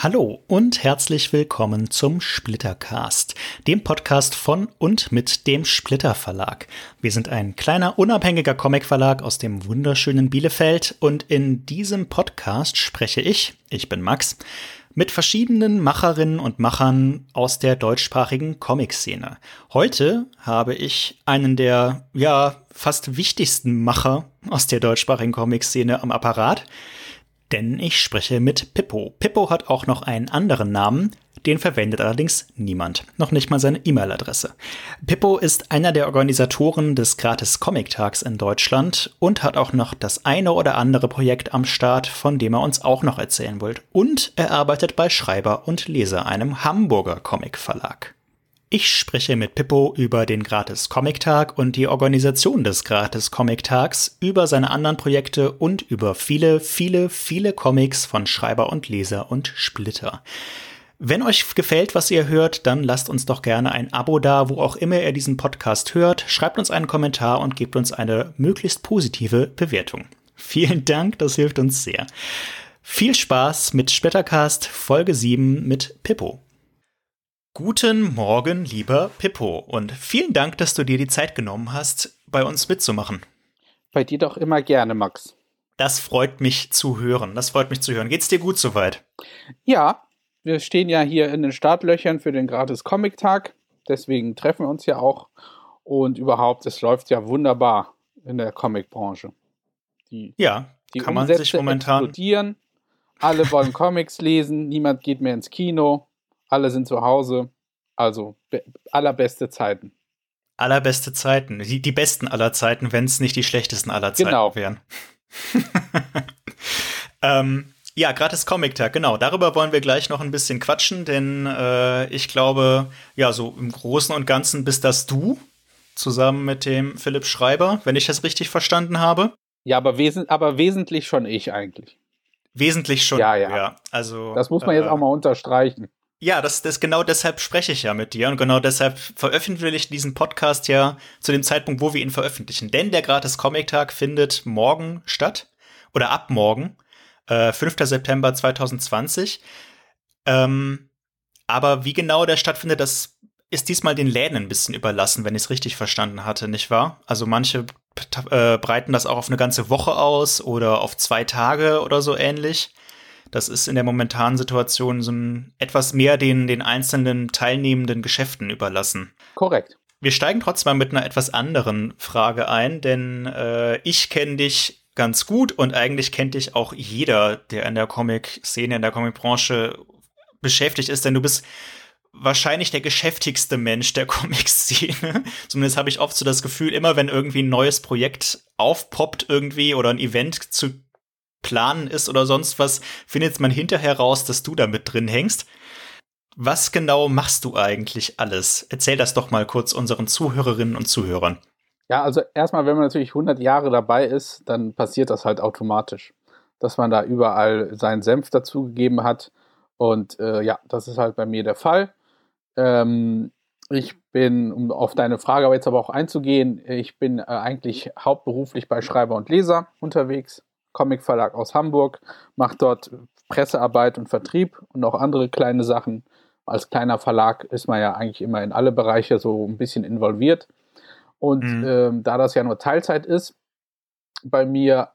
Hallo und herzlich willkommen zum Splittercast, dem Podcast von und mit dem Splitter Verlag. Wir sind ein kleiner unabhängiger Comicverlag aus dem wunderschönen Bielefeld und in diesem Podcast spreche ich, ich bin Max, mit verschiedenen Macherinnen und Machern aus der deutschsprachigen Comic-Szene. Heute habe ich einen der, ja, fast wichtigsten Macher aus der deutschsprachigen Comic-Szene am Apparat. Denn ich spreche mit Pippo. Pippo hat auch noch einen anderen Namen, den verwendet allerdings niemand, noch nicht mal seine E-Mail-Adresse. Pippo ist einer der Organisatoren des Gratis Comic Tags in Deutschland und hat auch noch das eine oder andere Projekt am Start, von dem er uns auch noch erzählen wollt. Und er arbeitet bei Schreiber und Leser, einem Hamburger Comic-Verlag. Ich spreche mit Pippo über den Gratis Comic Tag und die Organisation des Gratis Comic Tags, über seine anderen Projekte und über viele, viele, viele Comics von Schreiber und Leser und Splitter. Wenn euch gefällt, was ihr hört, dann lasst uns doch gerne ein Abo da, wo auch immer ihr diesen Podcast hört. Schreibt uns einen Kommentar und gebt uns eine möglichst positive Bewertung. Vielen Dank, das hilft uns sehr. Viel Spaß mit Splittercast Folge 7 mit Pippo. Guten Morgen, lieber Pippo, und vielen Dank, dass du dir die Zeit genommen hast, bei uns mitzumachen. Bei dir doch immer gerne, Max. Das freut mich zu hören. Das freut mich zu hören. Geht's dir gut soweit? Ja, wir stehen ja hier in den Startlöchern für den gratis Comic-Tag. Deswegen treffen wir uns ja auch. Und überhaupt, es läuft ja wunderbar in der Comic-Branche. ja, die kann Umsätze man sich momentan explodieren. Alle wollen Comics lesen, niemand geht mehr ins Kino alle sind zu Hause. Also allerbeste Zeiten. Allerbeste Zeiten. Die, die besten aller Zeiten, wenn es nicht die schlechtesten aller Zeiten genau. wären. ähm, ja, gratis Comic-Tag, genau. Darüber wollen wir gleich noch ein bisschen quatschen, denn äh, ich glaube, ja, so im Großen und Ganzen bist das du, zusammen mit dem Philipp Schreiber, wenn ich das richtig verstanden habe. Ja, aber, wes aber wesentlich schon ich eigentlich. Wesentlich schon, ja, ja. ja. Also, das muss man äh, jetzt auch mal unterstreichen. Ja, das, das genau deshalb spreche ich ja mit dir und genau deshalb veröffentliche ich diesen Podcast ja zu dem Zeitpunkt, wo wir ihn veröffentlichen. Denn der Gratis Comic Tag findet morgen statt oder ab morgen, äh, 5. September 2020. Ähm, aber wie genau der stattfindet, das ist diesmal den Läden ein bisschen überlassen, wenn ich es richtig verstanden hatte, nicht wahr? Also manche äh, breiten das auch auf eine ganze Woche aus oder auf zwei Tage oder so ähnlich. Das ist in der momentanen Situation so ein, etwas mehr den, den einzelnen teilnehmenden Geschäften überlassen. Korrekt. Wir steigen trotzdem mal mit einer etwas anderen Frage ein, denn äh, ich kenne dich ganz gut und eigentlich kennt dich auch jeder, der in der Comic-Szene, in der Comic-Branche beschäftigt ist, denn du bist wahrscheinlich der geschäftigste Mensch der Comic-Szene. Zumindest habe ich oft so das Gefühl, immer wenn irgendwie ein neues Projekt aufpoppt irgendwie oder ein Event zu planen ist oder sonst was, findet man hinterher raus, dass du da mit drin hängst. Was genau machst du eigentlich alles? Erzähl das doch mal kurz unseren Zuhörerinnen und Zuhörern. Ja, also erstmal, wenn man natürlich 100 Jahre dabei ist, dann passiert das halt automatisch, dass man da überall seinen Senf dazugegeben hat. Und äh, ja, das ist halt bei mir der Fall. Ähm, ich bin, um auf deine Frage aber jetzt aber auch einzugehen, ich bin äh, eigentlich hauptberuflich bei Schreiber und Leser unterwegs. Comicverlag aus Hamburg, macht dort Pressearbeit und Vertrieb und auch andere kleine Sachen. Als kleiner Verlag ist man ja eigentlich immer in alle Bereiche so ein bisschen involviert. Und mhm. ähm, da das ja nur Teilzeit ist, bei mir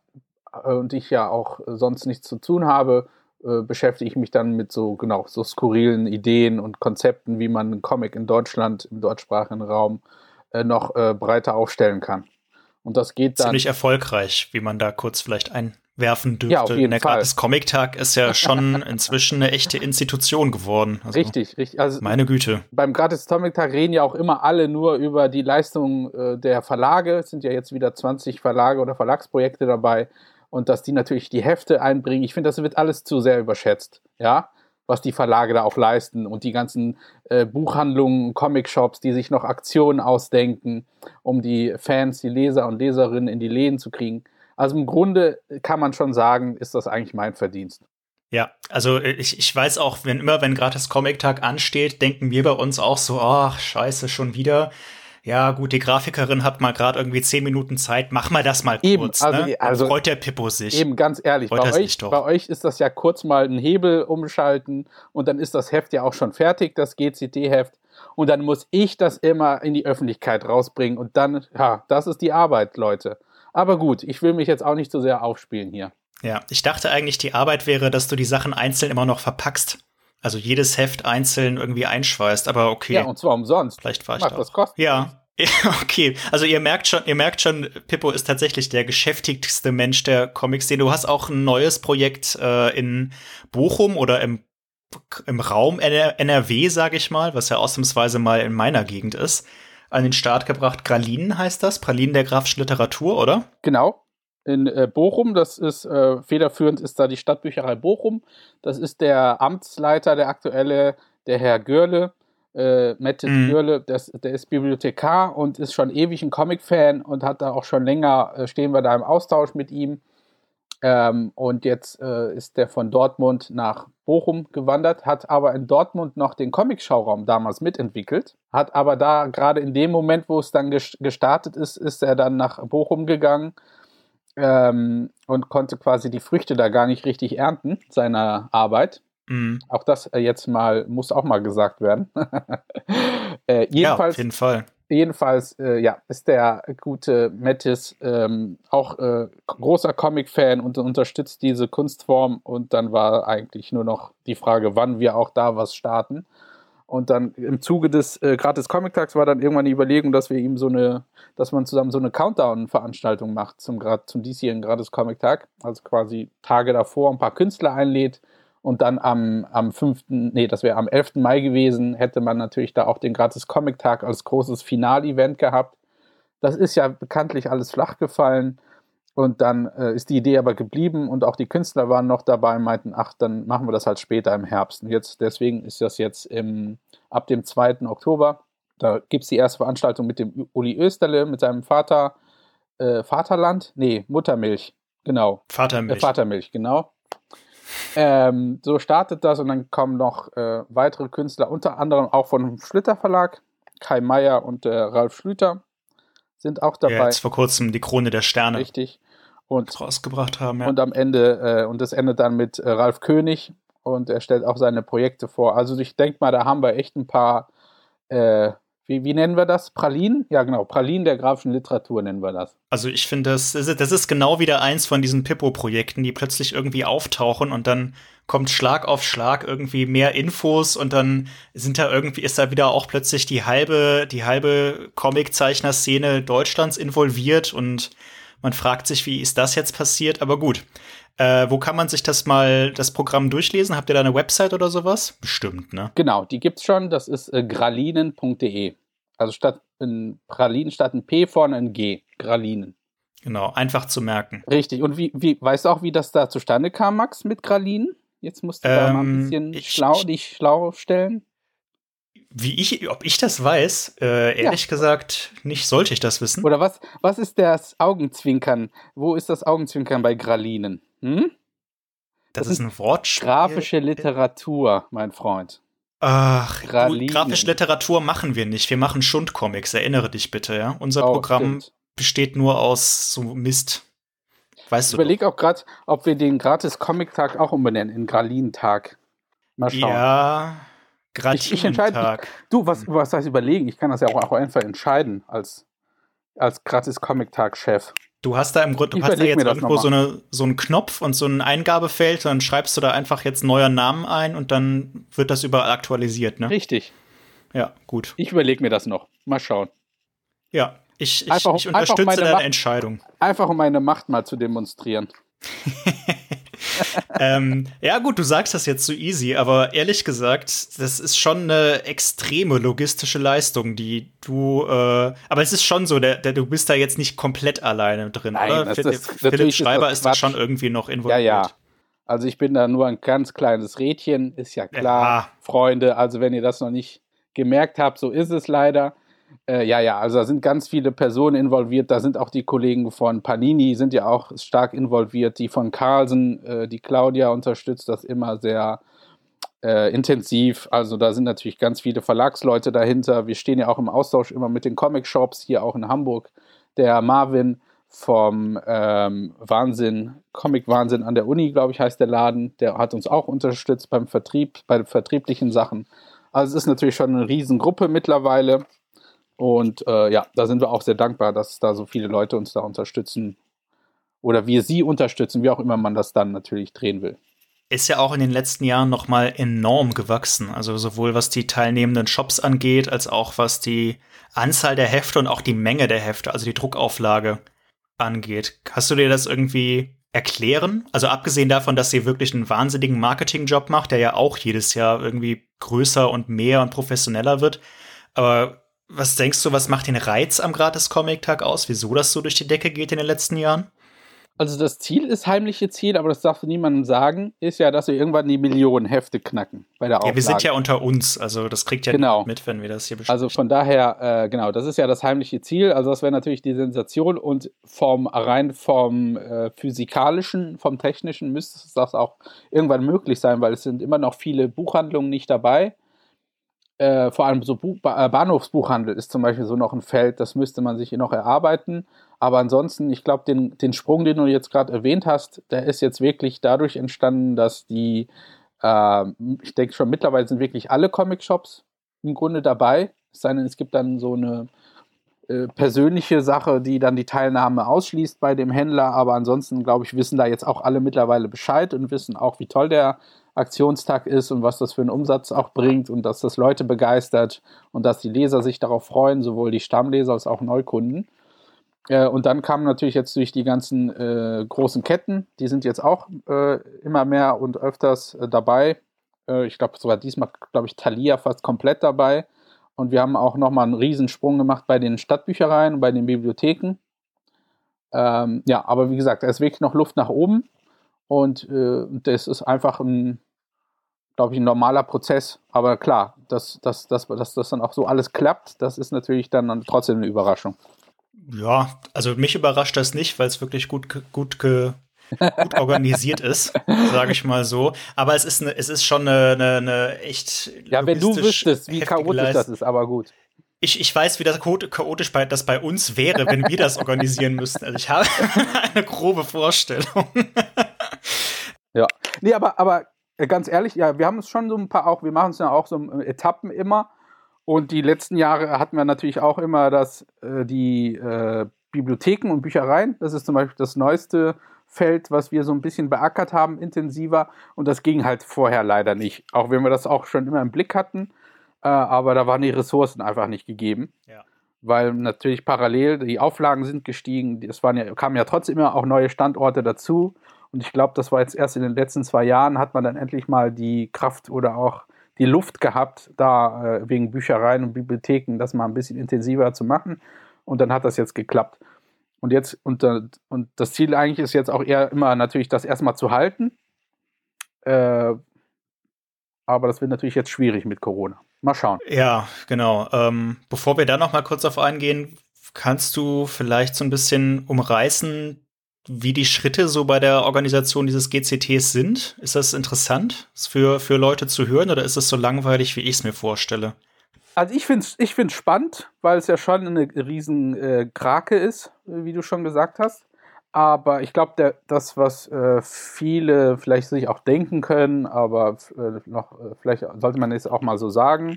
äh, und ich ja auch sonst nichts zu tun habe, äh, beschäftige ich mich dann mit so genau so skurrilen Ideen und Konzepten, wie man einen Comic in Deutschland im deutschsprachigen Raum äh, noch äh, breiter aufstellen kann. Und das geht dann. Ziemlich erfolgreich, wie man da kurz vielleicht einwerfen dürfte. Ja, auf jeden Der Fall. Gratis Comic-Tag ist ja schon inzwischen eine echte Institution geworden. Also, richtig, richtig. Also meine Güte. Beim Gratis Comic-Tag reden ja auch immer alle nur über die Leistung äh, der Verlage. Es sind ja jetzt wieder 20 Verlage oder Verlagsprojekte dabei. Und dass die natürlich die Hefte einbringen. Ich finde, das wird alles zu sehr überschätzt. Ja was die Verlage da auch leisten und die ganzen äh, Buchhandlungen, Comic-Shops, die sich noch Aktionen ausdenken, um die Fans, die Leser und Leserinnen in die Läden zu kriegen. Also im Grunde kann man schon sagen, ist das eigentlich mein Verdienst. Ja, also ich, ich weiß auch, wenn immer, wenn gratis Comic-Tag ansteht, denken wir bei uns auch so, ach, scheiße, schon wieder. Ja gut, die Grafikerin hat mal gerade irgendwie zehn Minuten Zeit, mach mal das mal Eben, kurz. also, ne? also- freut der Pippo sich. Eben ganz ehrlich, Freut bei euch, bei euch ist das ja kurz mal ein Hebel umschalten und dann ist das Heft ja auch schon fertig, das GCT-Heft. Und dann muss ich das immer in die Öffentlichkeit rausbringen und dann, ja, das ist die Arbeit, Leute. Aber gut, ich will mich jetzt auch nicht so sehr aufspielen hier. Ja, ich dachte eigentlich, die Arbeit wäre, dass du die Sachen einzeln immer noch verpackst. Also jedes Heft einzeln irgendwie einschweißt, aber okay. Ja, und zwar umsonst. Vielleicht war ich Macht da. das auch. kosten. Ja. Okay. Also ihr merkt schon, ihr merkt schon, Pippo ist tatsächlich der geschäftigste Mensch der Comics-Szene. Du hast auch ein neues Projekt äh, in Bochum oder im, im Raum NR NRW, sage ich mal, was ja ausnahmsweise mal in meiner Gegend ist, an den Start gebracht. Gralinen heißt das, Pralinen der grafischen Literatur, oder? Genau. In äh, Bochum, das ist äh, federführend, ist da die Stadtbücherei Bochum. Das ist der Amtsleiter, der aktuelle, der Herr Görle, äh, Mattis Mhm. Görle, das, der ist Bibliothekar und ist schon ewig ein Comic-Fan und hat da auch schon länger, äh, stehen wir da im Austausch mit ihm. Ähm, und jetzt äh, ist der von Dortmund nach Bochum gewandert, hat aber in Dortmund noch den Comic-Schauraum damals mitentwickelt, hat aber da gerade in dem Moment, wo es dann ges- gestartet ist, ist er dann nach Bochum gegangen ähm, und konnte quasi die Früchte da gar nicht richtig ernten, seiner Arbeit. Mhm. Auch das äh, jetzt mal, muss auch mal gesagt werden. äh, Ja, jedenfalls auf jeden Fall. jedenfalls, äh, ja, ist der gute Mattis ähm, auch äh, großer Comic-Fan und unterstützt diese Kunstform. Und dann war eigentlich nur noch die Frage, wann wir auch da was starten. Und dann im Zuge des äh, gratis Comic-Tags war dann irgendwann die Überlegung, dass wir ihm so eine, dass man zusammen so eine Countdown-Veranstaltung macht zum, zum diesjährigen gratis Comic-Tag. Also quasi Tage davor ein paar Künstler einlädt. Und dann am, am 5., nee, das wäre am 11. Mai gewesen, hätte man natürlich da auch den gratis Comic-Tag als großes Finalevent gehabt. Das ist ja bekanntlich alles flach gefallen. Und dann äh, ist die Idee aber geblieben und auch die Künstler waren noch dabei und meinten, ach, dann machen wir das halt später im Herbst. Und jetzt, deswegen ist das jetzt im, ab dem 2. Oktober. Da gibt es die erste Veranstaltung mit dem Uli Österle, mit seinem Vater, äh, Vaterland? Nee, Muttermilch, genau. Äh, Vatermilch. Vatermilch, genau. Ähm, so startet das und dann kommen noch äh, weitere Künstler, unter anderem auch vom Schlitter Verlag. Kai Meier und äh, Ralf Schlüter sind auch dabei. ja, jetzt vor kurzem die Krone der Sterne Richtig. Und, rausgebracht haben. Ja. und am Ende, äh, und das endet dann mit äh, Ralf König und er stellt auch seine Projekte vor. Also ich denke mal, da haben wir echt ein paar, äh, wie, wie nennen wir das? Pralinen? Ja, genau, Pralinen der grafischen Literatur nennen wir das. Also ich finde, das, das ist- das ist genau wieder eins von diesen Pippo-Projekten, die plötzlich irgendwie auftauchen und dann kommt Schlag auf Schlag irgendwie mehr Infos und dann sind da irgendwie, ist da wieder auch plötzlich die halbe, die halbe Comiczeichner-Szene Deutschlands involviert und man fragt sich, wie ist das jetzt passiert? Aber gut. Äh, wo kann man sich das mal, das Programm durchlesen? Habt ihr da eine Website oder sowas? Bestimmt, ne? Genau, die gibt's schon. Das ist äh, gralinen.de. Also statt ein Pralinen statt ein P vorne ein G. Gralinen. Genau, einfach zu merken. Richtig. Und wie, wie, weißt du auch, wie das da zustande kam, Max, mit Gralinen? Jetzt musst du da mal ein Ähm, bisschen ich- schlau, ich- dich schlau stellen. Wie ich, ob ich das weiß, äh, ehrlich gesagt, nicht sollte ich das wissen. Oder was, was ist das Augenzwinkern? Wo ist das Augenzwinkern bei Gralinen? Hm? Das das ist ein Wortspiel. Grafische Literatur, mein Freund. Ach, du, Pralinen. grafische Literatur machen wir nicht. Wir machen Schundcomics. Erinnere dich bitte, ja. Unser Oh, Programm stimmt. besteht nur aus so Mist. Weißt Ich du? überlege auch gerade, ob wir den gratis Comic-Tag auch umbenennen in Gralinen-Tag. Mal schauen. Ja, Ich, ich entscheide. Du, was, was heißt überlegen? Ich kann das ja auch, auch einfach entscheiden als, als gratis Comic-Tag-Chef. Du hast da im Grunde, du hast da jetzt irgendwo so, eine, so einen Knopf und so ein Eingabefeld, dann schreibst du da einfach jetzt neuer Namen ein und dann wird das überall aktualisiert, ne? Richtig. Ja, gut. Ich überlege mir das noch. Mal schauen. Ja, ich, ich, Einfach- ich unterstütze deine Macht- Entscheidung. Einfach um meine Macht mal zu demonstrieren. ähm, ja, gut, du sagst das jetzt so easy, aber ehrlich gesagt, das ist schon eine extreme logistische Leistung, die du. Äh, aber es ist schon so, der, der, du bist da jetzt nicht komplett alleine drin, Nein, oder? das- Philipp, das- Philipp ist Schreiber das ist da schon irgendwie noch Ja, involviert. ja. Also ich bin da nur ein ganz kleines Rädchen, ist ja klar. Ja. Freunde, also wenn ihr das noch nicht gemerkt habt, so ist es leider. Äh, ja, ja, also da sind ganz viele Personen involviert. Da sind auch die Kollegen von Panini, sind ja auch stark involviert. Die von Carlsen, äh, die Claudia unterstützt das immer sehr. äh, intensiv. Also da sind natürlich ganz viele Verlagsleute dahinter. Wir stehen ja auch im Austausch immer mit den Comic-Shops hier auch in Hamburg. Der Marvin vom ähm, Wahnsinn, Comic-Wahnsinn an der Uni, glaube ich, heißt der Laden. Der hat uns auch unterstützt beim Vertrieb, bei vertrieblichen Sachen. Also es ist natürlich schon eine Riesengruppe mittlerweile. Und äh, ja, da sind wir auch sehr dankbar, dass da so viele Leute uns da unterstützen. Oder wir sie unterstützen, wie auch immer man das dann natürlich drehen will ist ja auch in den letzten Jahren noch mal enorm gewachsen. Also sowohl was die teilnehmenden Shops angeht, als auch was die Anzahl der Hefte und auch die Menge der Hefte, also die Druckauflage angeht. Hast du dir das irgendwie erklären? Also abgesehen davon, dass sie wirklich einen wahnsinnigen Marketingjob macht, der ja auch jedes Jahr irgendwie größer und mehr und professioneller wird. Aber was denkst du, was macht den Reiz am Gratis Comic Tag aus? Wieso das so durch die Decke geht in den letzten Jahren? Also das Ziel ist heimliche Ziel, aber das darfst du niemandem sagen, ist ja, dass wir irgendwann die Millionen Hefte knacken bei der Auflage. Ja, wir sind ja unter uns, also das kriegt ja genau. mit, wenn wir das hier besprechen. Also von daher, äh, genau, das ist ja das heimliche Ziel, also das wäre natürlich die Sensation und vom rein vom äh, physikalischen, vom technischen müsste das auch irgendwann möglich sein, weil es sind immer noch viele Buchhandlungen nicht dabei. Äh, vor allem so Buch, äh, Bahnhofsbuchhandel ist zum Beispiel so noch ein Feld, das müsste man sich noch erarbeiten. Aber ansonsten, ich glaube, den, den Sprung, den du jetzt gerade erwähnt hast, der ist jetzt wirklich dadurch entstanden, dass die, äh, ich denke schon mittlerweile sind wirklich alle Comic-Shops im Grunde dabei. Es gibt dann so eine äh, persönliche Sache, die dann die Teilnahme ausschließt bei dem Händler. Aber ansonsten, glaube ich, wissen da jetzt auch alle mittlerweile Bescheid und wissen auch, wie toll der Aktionstag ist und was das für einen Umsatz auch bringt und dass das Leute begeistert und dass die Leser sich darauf freuen, sowohl die Stammleser als auch Neukunden. Äh, und dann kamen natürlich jetzt durch die ganzen äh, großen Ketten, die sind jetzt auch äh, immer mehr und öfters äh, dabei. Äh, ich glaube sogar diesmal, glaube ich, Thalia fast komplett dabei. Und wir haben auch nochmal einen Riesensprung gemacht bei den Stadtbüchereien und bei den Bibliotheken. Ähm, ja, aber wie gesagt, da ist wirklich noch Luft nach oben. Und äh, das ist einfach ein, glaube ich, ein normaler Prozess. Aber klar, dass, dass, dass, dass das dann auch so alles klappt, das ist natürlich dann trotzdem eine Überraschung. Ja, also mich überrascht das nicht, weil es wirklich gut, gut, gut organisiert ist, sage ich mal so. Aber es ist, eine, es ist schon eine, eine, eine echt. Ja, wenn du wüsstest, wie chaotisch Leist das ist, aber gut. Ich, ich weiß, wie das chaotisch bei, das bei uns wäre, wenn wir das organisieren müssten. Also ich habe eine grobe Vorstellung. Ja, nee, aber, aber ganz ehrlich, ja, wir haben es schon so ein paar auch, wir machen es ja auch so Etappen immer. Und die letzten Jahre hatten wir natürlich auch immer das, äh, die äh, Bibliotheken und Büchereien. Das ist zum Beispiel das neueste Feld, was wir so ein bisschen beackert haben, intensiver. Und das ging halt vorher leider nicht. Auch wenn wir das auch schon immer im Blick hatten. Äh, aber da waren die Ressourcen einfach nicht gegeben. Ja. Weil natürlich parallel die Auflagen sind gestiegen. Es waren ja, kamen ja trotzdem immer auch neue Standorte dazu. Und ich glaube, das war jetzt erst in den letzten zwei Jahren, hat man dann endlich mal die Kraft oder auch die Luft gehabt, da äh, wegen Büchereien und Bibliotheken das mal ein bisschen intensiver zu machen. Und dann hat das jetzt geklappt. Und jetzt, und, äh, und das Ziel eigentlich ist jetzt auch eher immer natürlich, das erstmal zu halten. Äh, aber das wird natürlich jetzt schwierig mit Corona. Mal schauen. Ja, genau. Ähm, bevor wir da noch mal kurz auf eingehen, kannst du vielleicht so ein bisschen umreißen, wie die Schritte so bei der Organisation dieses GCTs sind? Ist das interessant für, für Leute zu hören oder ist es so langweilig, wie ich es mir vorstelle? Also ich finde es ich find's spannend, weil es ja schon eine riesen äh, Krake ist, wie du schon gesagt hast. Aber ich glaube, das, was äh, viele vielleicht sich auch denken können, aber äh, noch, äh, vielleicht sollte man es auch mal so sagen,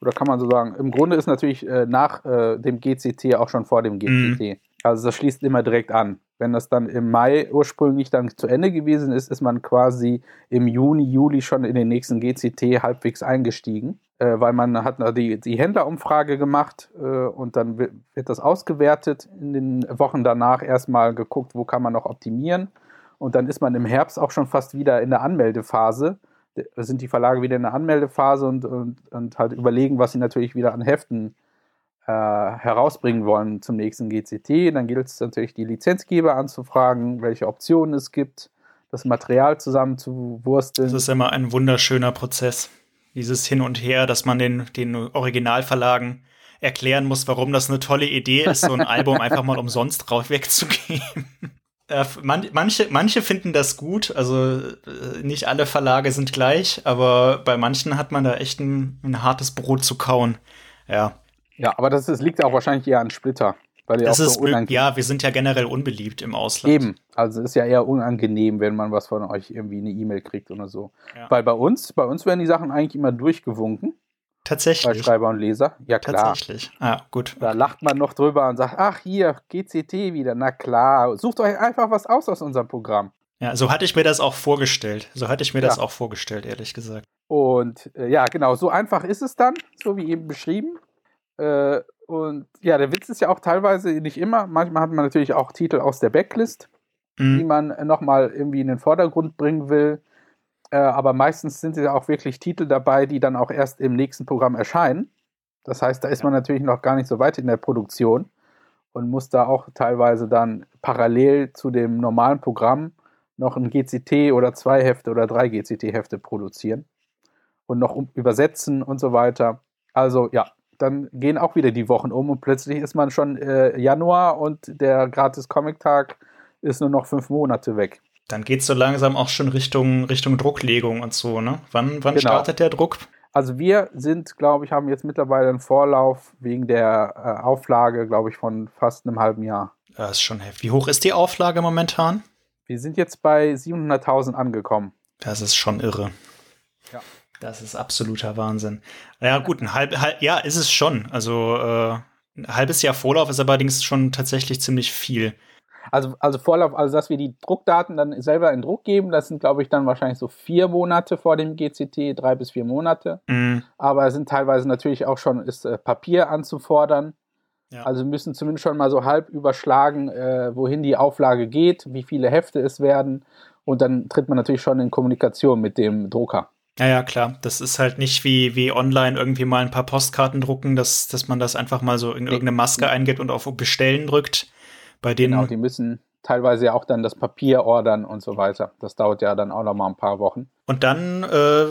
oder kann man so sagen, im Grunde ist natürlich äh, nach äh, dem GCT auch schon vor dem GCT. Mhm. Also das schließt immer direkt an. Wenn das dann im Mai ursprünglich dann zu Ende gewesen ist, ist man quasi im Juni, Juli schon in den nächsten GCT halbwegs eingestiegen, äh, weil man hat die, die Händlerumfrage gemacht äh, und dann wird, das ausgewertet. In den Wochen danach erstmal geguckt, wo kann man noch optimieren. Und dann ist man im Herbst auch schon fast wieder in der Anmeldephase. Da sind die Verlage wieder in der Anmeldephase und, und, und halt überlegen, was sie natürlich wieder an Heften äh, herausbringen wollen zum nächsten GCT. Dann gilt es natürlich, die Lizenzgeber anzufragen, welche Optionen es gibt, das Material zusammenzuwursteln. Das ist immer ein wunderschöner Prozess. Dieses Hin und Her, dass man den, den Originalverlagen erklären muss, warum das eine tolle Idee ist, so ein Album einfach mal umsonst drauf wegzugeben. Äh, man, manche, manche finden das gut, also äh, nicht alle Verlage sind gleich, aber bei manchen hat man da echt ein, ein hartes Brot zu kauen. Ja. Ja, aber das, das liegt auch wahrscheinlich eher an Splitter. Weil das ist, so ja, wir sind ja generell unbeliebt im Ausland. Eben, also es ist ja eher unangenehm, wenn man was von euch irgendwie eine E-Mail kriegt oder so. Ja. Weil bei uns, bei uns werden die Sachen eigentlich immer durchgewunken. Tatsächlich. Bei Schreiber und Leser. Ja, klar. Tatsächlich. Ah, gut. Da lacht man noch drüber und sagt, ach, hier, GCT wieder. Na klar. Sucht euch einfach was aus aus unserem Programm. Ja, so hatte ich mir das auch vorgestellt. So hatte ich mir ja. das auch vorgestellt, ehrlich gesagt. Und äh, ja, genau, so einfach ist es dann, so wie eben beschrieben. Äh, und ja, der Witz ist ja auch teilweise nicht immer. Manchmal hat man natürlich auch Titel aus der Backlist, mhm. die man nochmal irgendwie in den Vordergrund bringen will. Äh, aber meistens sind ja auch wirklich Titel dabei, die dann auch erst im nächsten Programm erscheinen. Das heißt, da ist man natürlich noch gar nicht so weit in der Produktion und muss da auch teilweise dann parallel zu dem normalen Programm noch ein GCT oder zwei Hefte oder drei GCT-Hefte produzieren und noch übersetzen und so weiter. Also ja, dann gehen auch wieder die Wochen um und plötzlich ist man schon äh, Januar und der Gratis-Comic-Tag ist nur noch fünf Monate weg. Dann geht es so langsam auch schon Richtung, Richtung Drucklegung und so, ne? Wann, wann genau. startet der Druck? Also wir sind, glaube ich, haben jetzt mittlerweile einen Vorlauf wegen der äh, Auflage, glaube ich, von fast einem halben Jahr. Das ist schon heftig. Wie hoch ist die Auflage momentan? Wir sind jetzt bei 700.000 angekommen. Das ist schon irre. Ja. Das ist absoluter Wahnsinn. Ja, gut, ein halb, halb ja, ist es schon. Also äh, ein halbes Jahr Vorlauf ist allerdings schon tatsächlich ziemlich viel. Also, also Vorlauf, also dass wir die Druckdaten dann selber in Druck geben, das sind, glaube ich, dann wahrscheinlich so vier Monate vor dem GCT, drei bis vier Monate. Mhm. Aber es sind teilweise natürlich auch schon ist, äh, Papier anzufordern. Ja. Also müssen zumindest schon mal so halb überschlagen, äh, wohin die Auflage geht, wie viele Hefte es werden. Und dann tritt man natürlich schon in Kommunikation mit dem Drucker. Ja, ja, klar. Das ist halt nicht wie, wie online irgendwie mal ein paar Postkarten drucken, dass, dass man das einfach mal so in irgendeine Maske eingibt und auf Bestellen drückt. Bei denen. Genau, die müssen teilweise ja auch dann das Papier ordern und so weiter. Das dauert ja dann auch noch mal ein paar Wochen. Und dann äh,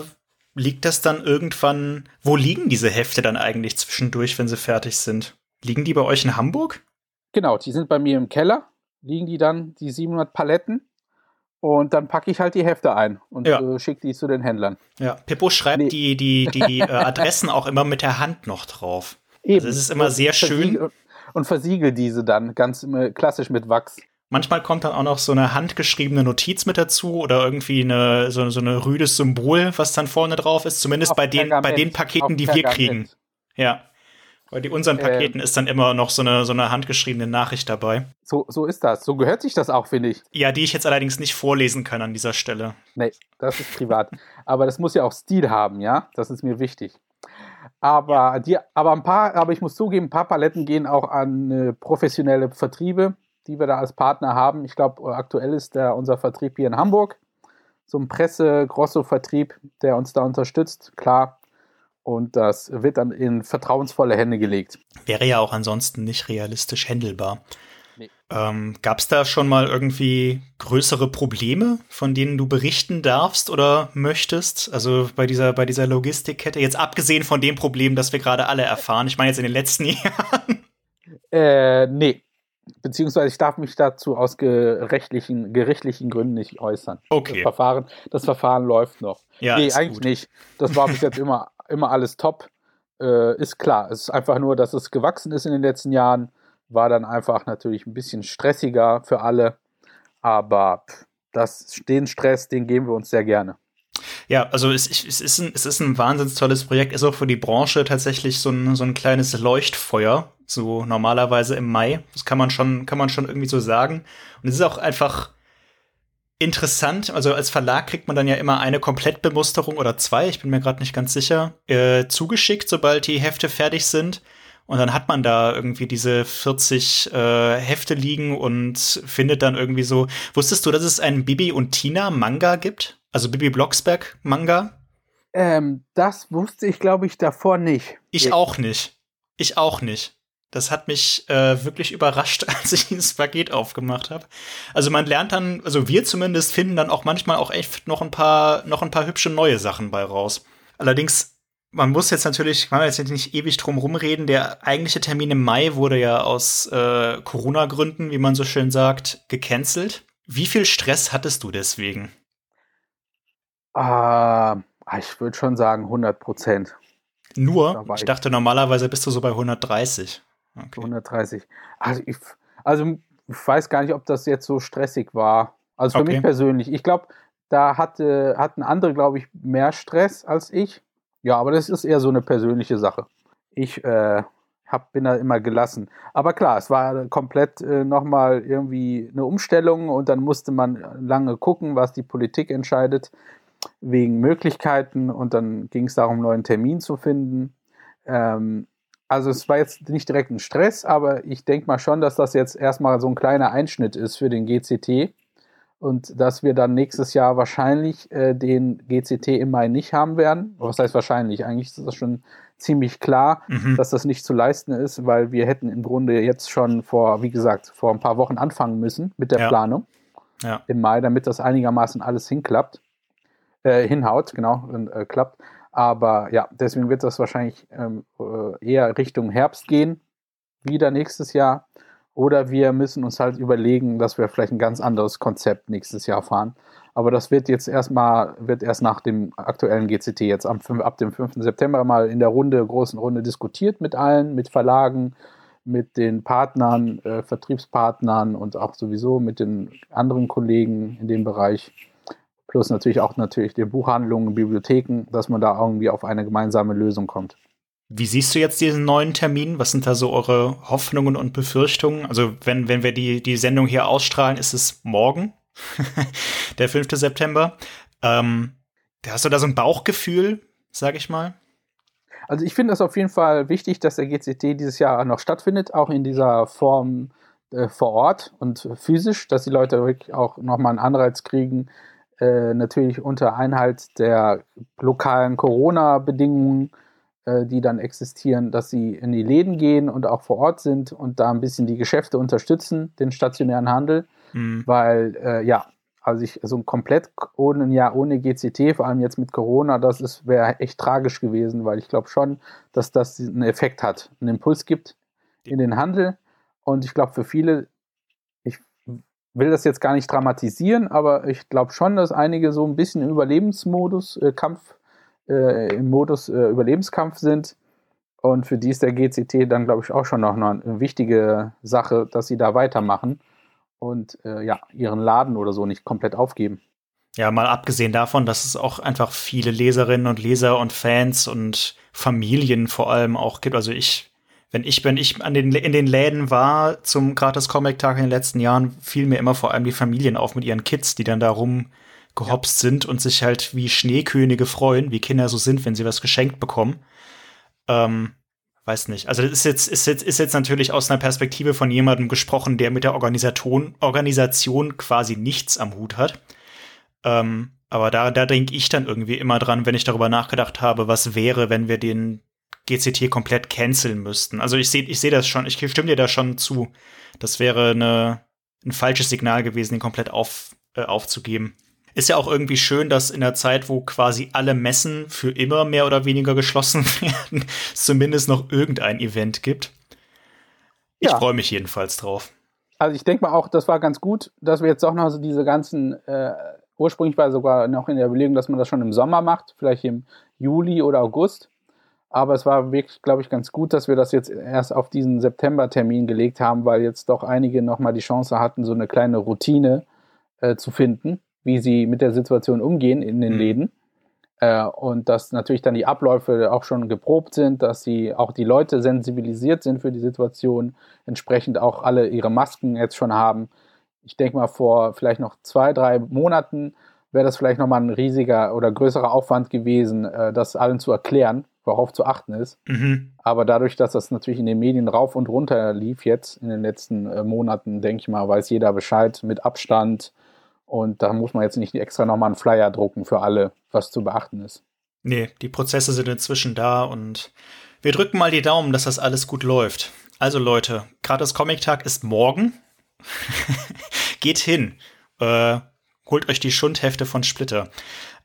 liegt das dann irgendwann. Wo liegen diese Hefte dann eigentlich zwischendurch, wenn sie fertig sind? Liegen die bei euch in Hamburg? Genau, die sind bei mir im Keller. Liegen die dann, die 700 Paletten. Und dann packe ich halt die Hefte ein und ja. äh, schicke die zu den Händlern. Ja, Pippo schreibt nee. die, die, die äh, Adressen auch immer mit der Hand noch drauf. Eben. Also es ist immer sehr schön. Und versiegel diese dann ganz äh, klassisch mit Wachs. Manchmal kommt dann auch noch so eine handgeschriebene Notiz mit dazu oder irgendwie eine, so, so eine rüdes Symbol, was dann vorne drauf ist. Zumindest bei den, bei den Paketen, die wir kriegen. Ja. Bei die unseren Paketen ähm, ist dann immer noch so eine, so eine handgeschriebene Nachricht dabei. So, so ist das. So gehört sich das auch, finde ich. Ja, die ich jetzt allerdings nicht vorlesen kann an dieser Stelle. Nee, das ist privat. aber das muss ja auch Stil haben, ja? Das ist mir wichtig. Aber, die, aber ein paar, aber ich muss zugeben, ein paar Paletten gehen auch an äh, professionelle Vertriebe, die wir da als Partner haben. Ich glaube, aktuell ist der, unser Vertrieb hier in Hamburg. So ein Presse-Grosso-Vertrieb, der uns da unterstützt. Klar, und das wird dann in vertrauensvolle Hände gelegt. Wäre ja auch ansonsten nicht realistisch händelbar. Nee. Ähm, Gab es da schon mal irgendwie größere Probleme, von denen du berichten darfst oder möchtest? Also bei dieser, bei dieser Logistikkette, jetzt abgesehen von dem Problem, das wir gerade alle erfahren, ich meine jetzt in den letzten Jahren. Äh, nee. Beziehungsweise ich darf mich dazu aus gerechtlichen, gerichtlichen Gründen nicht äußern. Okay. Das Verfahren, das Verfahren läuft noch. Ja, nee, eigentlich gut. nicht. Das war bis jetzt immer immer alles top. Äh, ist klar. Es ist einfach nur, dass es gewachsen ist in den letzten Jahren. War dann einfach natürlich ein bisschen stressiger für alle. Aber das, den Stress, den geben wir uns sehr gerne. Ja, also es, es, ist ein, es ist ein wahnsinnig tolles Projekt, ist auch für die Branche tatsächlich so ein, so ein kleines Leuchtfeuer, so normalerweise im Mai. Das kann man schon, kann man schon irgendwie so sagen. Und es ist auch einfach interessant. Also als Verlag kriegt man dann ja immer eine Komplettbemusterung oder zwei, ich bin mir gerade nicht ganz sicher, äh, zugeschickt, sobald die Hefte fertig sind. Und dann hat man da irgendwie diese 40 äh, Hefte liegen und findet dann irgendwie so. Wusstest du, dass es einen Bibi und Tina Manga gibt? Also Bibi Blocksberg Manga? Ähm, das wusste ich, glaube ich, davor nicht. Ich auch nicht. Ich auch nicht. Das hat mich äh, wirklich überrascht, als ich dieses Paket aufgemacht habe. Also man lernt dann, also wir zumindest finden dann auch manchmal auch echt noch ein paar, noch ein paar hübsche neue Sachen bei raus. Allerdings, man muss jetzt natürlich, man jetzt nicht ewig drum rumreden. Der eigentliche Termin im Mai wurde ja aus äh, Corona-Gründen, wie man so schön sagt, gecancelt. Wie viel Stress hattest du deswegen? Äh, ich würde schon sagen 100 Prozent. Nur? Ich dachte, normalerweise bist du so bei 130. Okay. 130. Also ich, also ich weiß gar nicht, ob das jetzt so stressig war. Also für okay. mich persönlich. Ich glaube, da hatte, hatten andere, glaube ich, mehr Stress als ich. Ja, aber das ist eher so eine persönliche Sache. Ich äh, hab, bin da immer gelassen. Aber klar, es war komplett äh, nochmal irgendwie eine Umstellung und dann musste man lange gucken, was die Politik entscheidet, wegen Möglichkeiten und dann ging es darum, einen neuen Termin zu finden. Ähm, also es war jetzt nicht direkt ein Stress, aber ich denke mal schon, dass das jetzt erstmal so ein kleiner Einschnitt ist für den GCT und dass wir dann nächstes Jahr wahrscheinlich äh, den GCT im Mai nicht haben werden. Was heißt wahrscheinlich? Eigentlich ist das schon ziemlich klar, mhm. dass das nicht zu leisten ist, weil wir hätten im Grunde jetzt schon vor, wie gesagt, vor ein paar Wochen anfangen müssen mit der ja. Planung ja. im Mai, damit das einigermaßen alles hinklappt, äh, hinhaut, genau, und, äh, klappt. Aber ja, deswegen wird das wahrscheinlich ähm, äh, eher Richtung Herbst gehen, wieder nächstes Jahr. Oder wir müssen uns halt überlegen, dass wir vielleicht ein ganz anderes Konzept nächstes Jahr fahren. Aber das wird jetzt erstmal, wird erst nach dem aktuellen GCT jetzt am, ab dem 5. September mal in der Runde, großen Runde diskutiert mit allen, mit Verlagen, mit den Partnern, äh, Vertriebspartnern und auch sowieso mit den anderen Kollegen in dem Bereich. Plus natürlich auch natürlich den Buchhandlungen, Bibliotheken, dass man da irgendwie auf eine gemeinsame Lösung kommt. Wie siehst du jetzt diesen neuen Termin? Was sind da so eure Hoffnungen und Befürchtungen? Also, wenn, wenn wir die, die Sendung hier ausstrahlen, ist es morgen, der 5. September. Ähm, hast du da so ein Bauchgefühl, sag ich mal? Also, ich finde es auf jeden Fall wichtig, dass der GCT dieses Jahr noch stattfindet, auch in dieser Form äh, vor Ort und physisch, dass die Leute wirklich auch nochmal einen Anreiz kriegen, äh, natürlich unter Einhalt der lokalen Corona-Bedingungen äh, die dann existieren, dass sie in die Läden gehen und auch vor Ort sind und da ein bisschen die Geschäfte unterstützen, den stationären Handel, mhm. weil äh, ja, also ich so ein komplett ohne ein Jahr ohne GCT, vor allem jetzt mit Corona, das wäre echt tragisch gewesen, weil ich glaube schon, dass das einen Effekt hat, einen Impuls gibt in den Handel. Und ich glaube für viele, will das jetzt gar nicht dramatisieren, aber ich glaube schon, dass einige so ein bisschen im Überlebensmodus, äh, Kampf äh, im Modus äh, Überlebenskampf sind. Und für die ist der GCT dann, glaube ich, auch schon noch eine wichtige Sache, dass sie da weitermachen und äh, ja, ihren Laden oder so nicht komplett aufgeben. Ja, mal abgesehen davon, dass es auch einfach viele Leserinnen und Leser und Fans und Familien vor allem auch gibt. Also ich, wenn ich, wenn ich an den, in den Läden war zum Gratis Comic Tag in den letzten Jahren, fiel mir immer vor allem die Familien auf mit ihren Kids, die dann da rum gehopst ja. sind und sich halt wie Schneekönige freuen, wie Kinder so sind, wenn sie was geschenkt bekommen. Ähm, weiß nicht. Also das ist jetzt, ist jetzt, ist jetzt natürlich aus einer Perspektive von jemandem gesprochen, der mit der Organisation, Organisation quasi nichts am Hut hat. Ähm, aber da, da denke ich dann irgendwie immer dran, wenn ich darüber nachgedacht habe, was wäre, wenn wir den GCT komplett canceln müssten. Also ich sehe ich seh das schon, ich stimme dir da schon zu. Das wäre eine, ein falsches Signal gewesen, ihn komplett auf, äh, aufzugeben. Ist ja auch irgendwie schön, dass in der Zeit, wo quasi alle Messen für immer mehr oder weniger geschlossen werden, es zumindest noch irgendein Event gibt. Ich ja. freue mich jedenfalls drauf. Also ich denke mal auch, das war ganz gut, dass wir jetzt auch noch so diese ganzen, äh, ursprünglich war sogar noch in der Überlegung, dass man das schon im Sommer macht, vielleicht im Juli oder August. Aber es war wirklich, glaube ich, ganz gut, dass wir das jetzt erst auf diesen September-Termin gelegt haben, weil jetzt doch einige nochmal die Chance hatten, so eine kleine Routine äh, zu finden wie sie mit der Situation umgehen in den mhm. Läden. Äh, und dass natürlich dann die Abläufe auch schon geprobt sind, dass sie auch die Leute sensibilisiert sind für die Situation, entsprechend auch alle ihre Masken jetzt schon haben. Ich denke mal, vor vielleicht noch zwei, drei Monaten wäre das vielleicht nochmal ein riesiger oder größerer Aufwand gewesen, äh, das allen zu erklären, worauf zu achten ist. Mhm. Aber dadurch, dass das natürlich in den Medien rauf und runter lief jetzt in den letzten äh, Monaten, denke ich mal, weiß jeder Bescheid mit Abstand, und da muss man jetzt nicht extra nochmal einen Flyer drucken für alle, was zu beachten ist. Nee, die Prozesse sind inzwischen da und wir drücken mal die Daumen, dass das alles gut läuft. Also Leute, gratis Comic-Tag ist morgen. Geht hin. Äh, holt euch die Schundhefte von Splitter.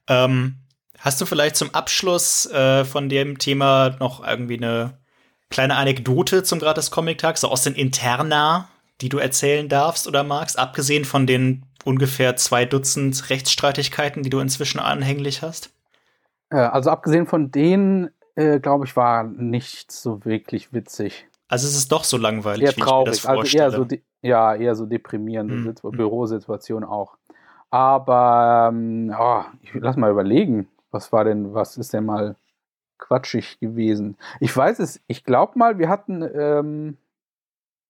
Ähm, hast du vielleicht zum Abschluss äh, von dem Thema noch irgendwie eine kleine Anekdote zum gratis Comic-Tag, so aus den Interna die du erzählen darfst oder magst, abgesehen von den ungefähr zwei Dutzend Rechtsstreitigkeiten, die du inzwischen anhänglich hast? Äh, also abgesehen von denen, äh, glaube ich, war nichts so wirklich witzig. Also es ist doch so langweilig, eher traurig. ich mir das vorstelle. Also eher so ja, eher so deprimierende mhm. Situ Bürosituation auch. Aber ähm, oh, ich lass mal überlegen, was war denn, was ist denn mal quatschig gewesen? Ich weiß es, ich glaube mal, wir hatten, ähm,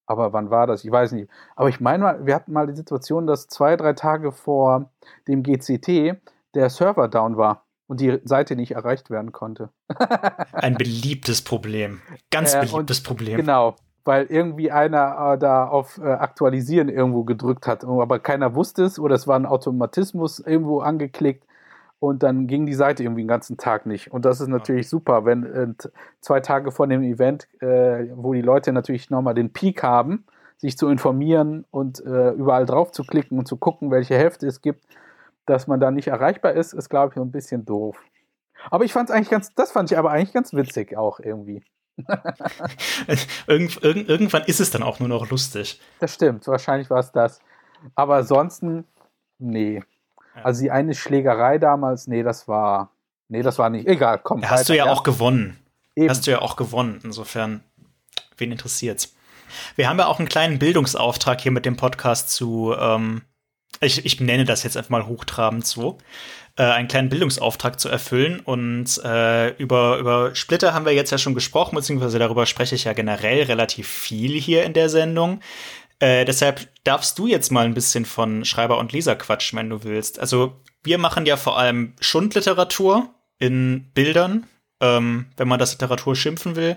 aber wann war das? Ich weiß nicht. Aber ich meine mal, wir hatten mal die Situation, dass zwei, drei Tage vor dem GCT der Server down war und die Seite nicht erreicht werden konnte. Ein beliebtes Problem. Ganz äh, beliebtes und, Problem. Genau, weil irgendwie einer äh, da auf äh, Aktualisieren irgendwo gedrückt hat, aber keiner wusste es oder es war ein Automatismus irgendwo angeklickt und dann ging die Seite irgendwie den ganzen Tag nicht. Und das ist natürlich super, wenn äh, zwei Tage vor dem Event, äh, wo die Leute natürlich nochmal den Peak haben, sich zu informieren und äh, überall drauf zu klicken und zu gucken, welche Hälfte es gibt, dass man da nicht erreichbar ist, ist, glaube ich, ein bisschen doof. Aber ich fand es eigentlich ganz, das fand ich aber eigentlich ganz witzig auch irgendwie. Irgend, irgend, irgendwann ist es dann auch nur noch lustig. Das stimmt, wahrscheinlich war es das. Aber ansonsten, nee. Ja. Also die eine Schlägerei damals, nee, das war, nee, das war nicht. Egal, komm. Hast weiter, du ja, ja, auch gewonnen. Eben. Hast du ja auch gewonnen. Insofern, wen interessiert's? Wir haben ja auch einen kleinen Bildungsauftrag hier mit dem Podcast zu ähm, ich, ich nenne das jetzt einfach mal hochtrabend so, äh, einen kleinen Bildungsauftrag zu erfüllen. Und äh, über, über Splitter haben wir jetzt ja schon gesprochen, beziehungsweise darüber spreche ich ja generell relativ viel hier in der Sendung. Äh, deshalb darfst du jetzt mal ein bisschen von Schreiber und Leser quatschen, wenn du willst. Also wir machen ja vor allem Schundliteratur in Bildern, ähm, wenn man das Literatur schimpfen will.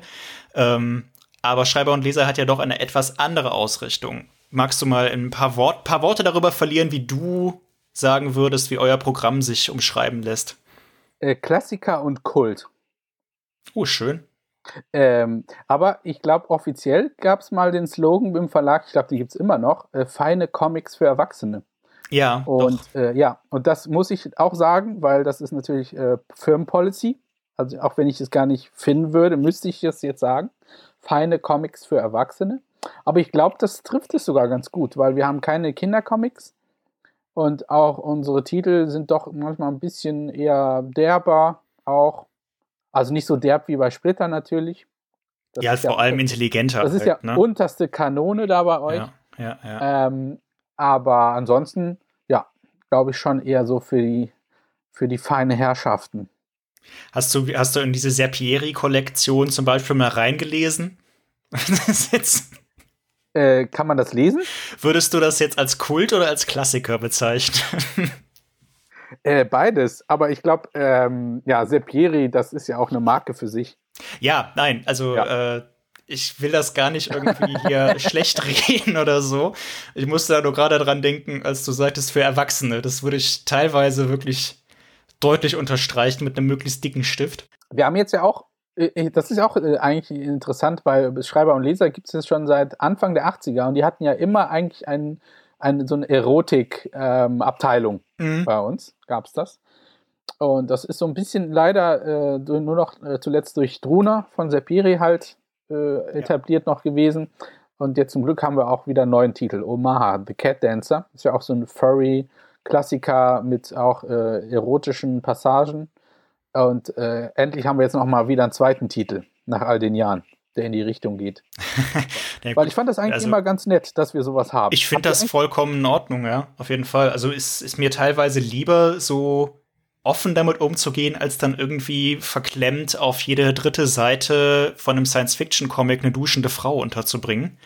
Ähm, aber Schreiber und Leser hat ja doch eine etwas andere Ausrichtung magst du mal ein paar, Wort, paar Worte darüber verlieren, wie du sagen würdest, wie euer Programm sich umschreiben lässt? Äh, Klassiker und Kult. Oh, schön. Ähm, aber ich glaube, offiziell gab es mal den Slogan im Verlag, ich glaube, die gibt es immer noch, äh, feine Comics für Erwachsene. Ja. Und äh, ja, und das muss ich auch sagen, weil das ist natürlich äh, Firmenpolicy. Also auch wenn ich es gar nicht finden würde, müsste ich das jetzt sagen. Feine Comics für Erwachsene. Aber ich glaube, das trifft es sogar ganz gut, weil wir haben keine Kindercomics und auch unsere Titel sind doch manchmal ein bisschen eher derber auch. Also nicht so derb wie bei Splitter natürlich. Das ja, vor ja, allem intelligenter. Das ist halt, ja ne? unterste Kanone da bei euch. Ja, ja, ja. Ähm, aber ansonsten, ja, glaube ich schon eher so für die, für die feine Herrschaften. Hast du, hast du in diese Serpieri-Kollektion zum Beispiel mal reingelesen? das ist jetzt äh, kann man das lesen? Würdest du das jetzt als Kult oder als Klassiker bezeichnen? äh, beides, aber ich glaube, ähm, ja, Sepieri, das ist ja auch eine Marke für sich. Ja, nein, also ja. äh, ich will das gar nicht irgendwie hier schlecht reden oder so. Ich musste da nur gerade dran denken, als du sagtest, für Erwachsene. Das würde ich teilweise wirklich deutlich unterstreichen mit einem möglichst dicken Stift. Wir haben jetzt ja auch das ist auch äh, eigentlich interessant, weil Schreiber und Leser gibt es jetzt schon seit Anfang der 80er und die hatten ja immer eigentlich ein, ein, so eine Erotik-Abteilung ähm, mhm. bei uns, gab es das. Und das ist so ein bisschen leider äh, nur noch äh, zuletzt durch Druna von Sepiri halt äh, etabliert ja. noch gewesen. Und jetzt zum Glück haben wir auch wieder einen neuen Titel, Omaha, The Cat Dancer. Ist ja auch so ein Furry-Klassiker mit auch erotischen Passagen. Und äh, endlich haben wir jetzt noch mal wieder einen zweiten Titel nach all den Jahren, der in die Richtung geht. ja, Weil ich fand das eigentlich also, immer ganz nett, dass wir sowas haben. Ich finde das vollkommen in Ordnung, ja, auf jeden Fall. Also ist, ist mir teilweise lieber so offen damit umzugehen, als dann irgendwie verklemmt auf jede dritte Seite von einem Science-Fiction-Comic eine duschende Frau unterzubringen.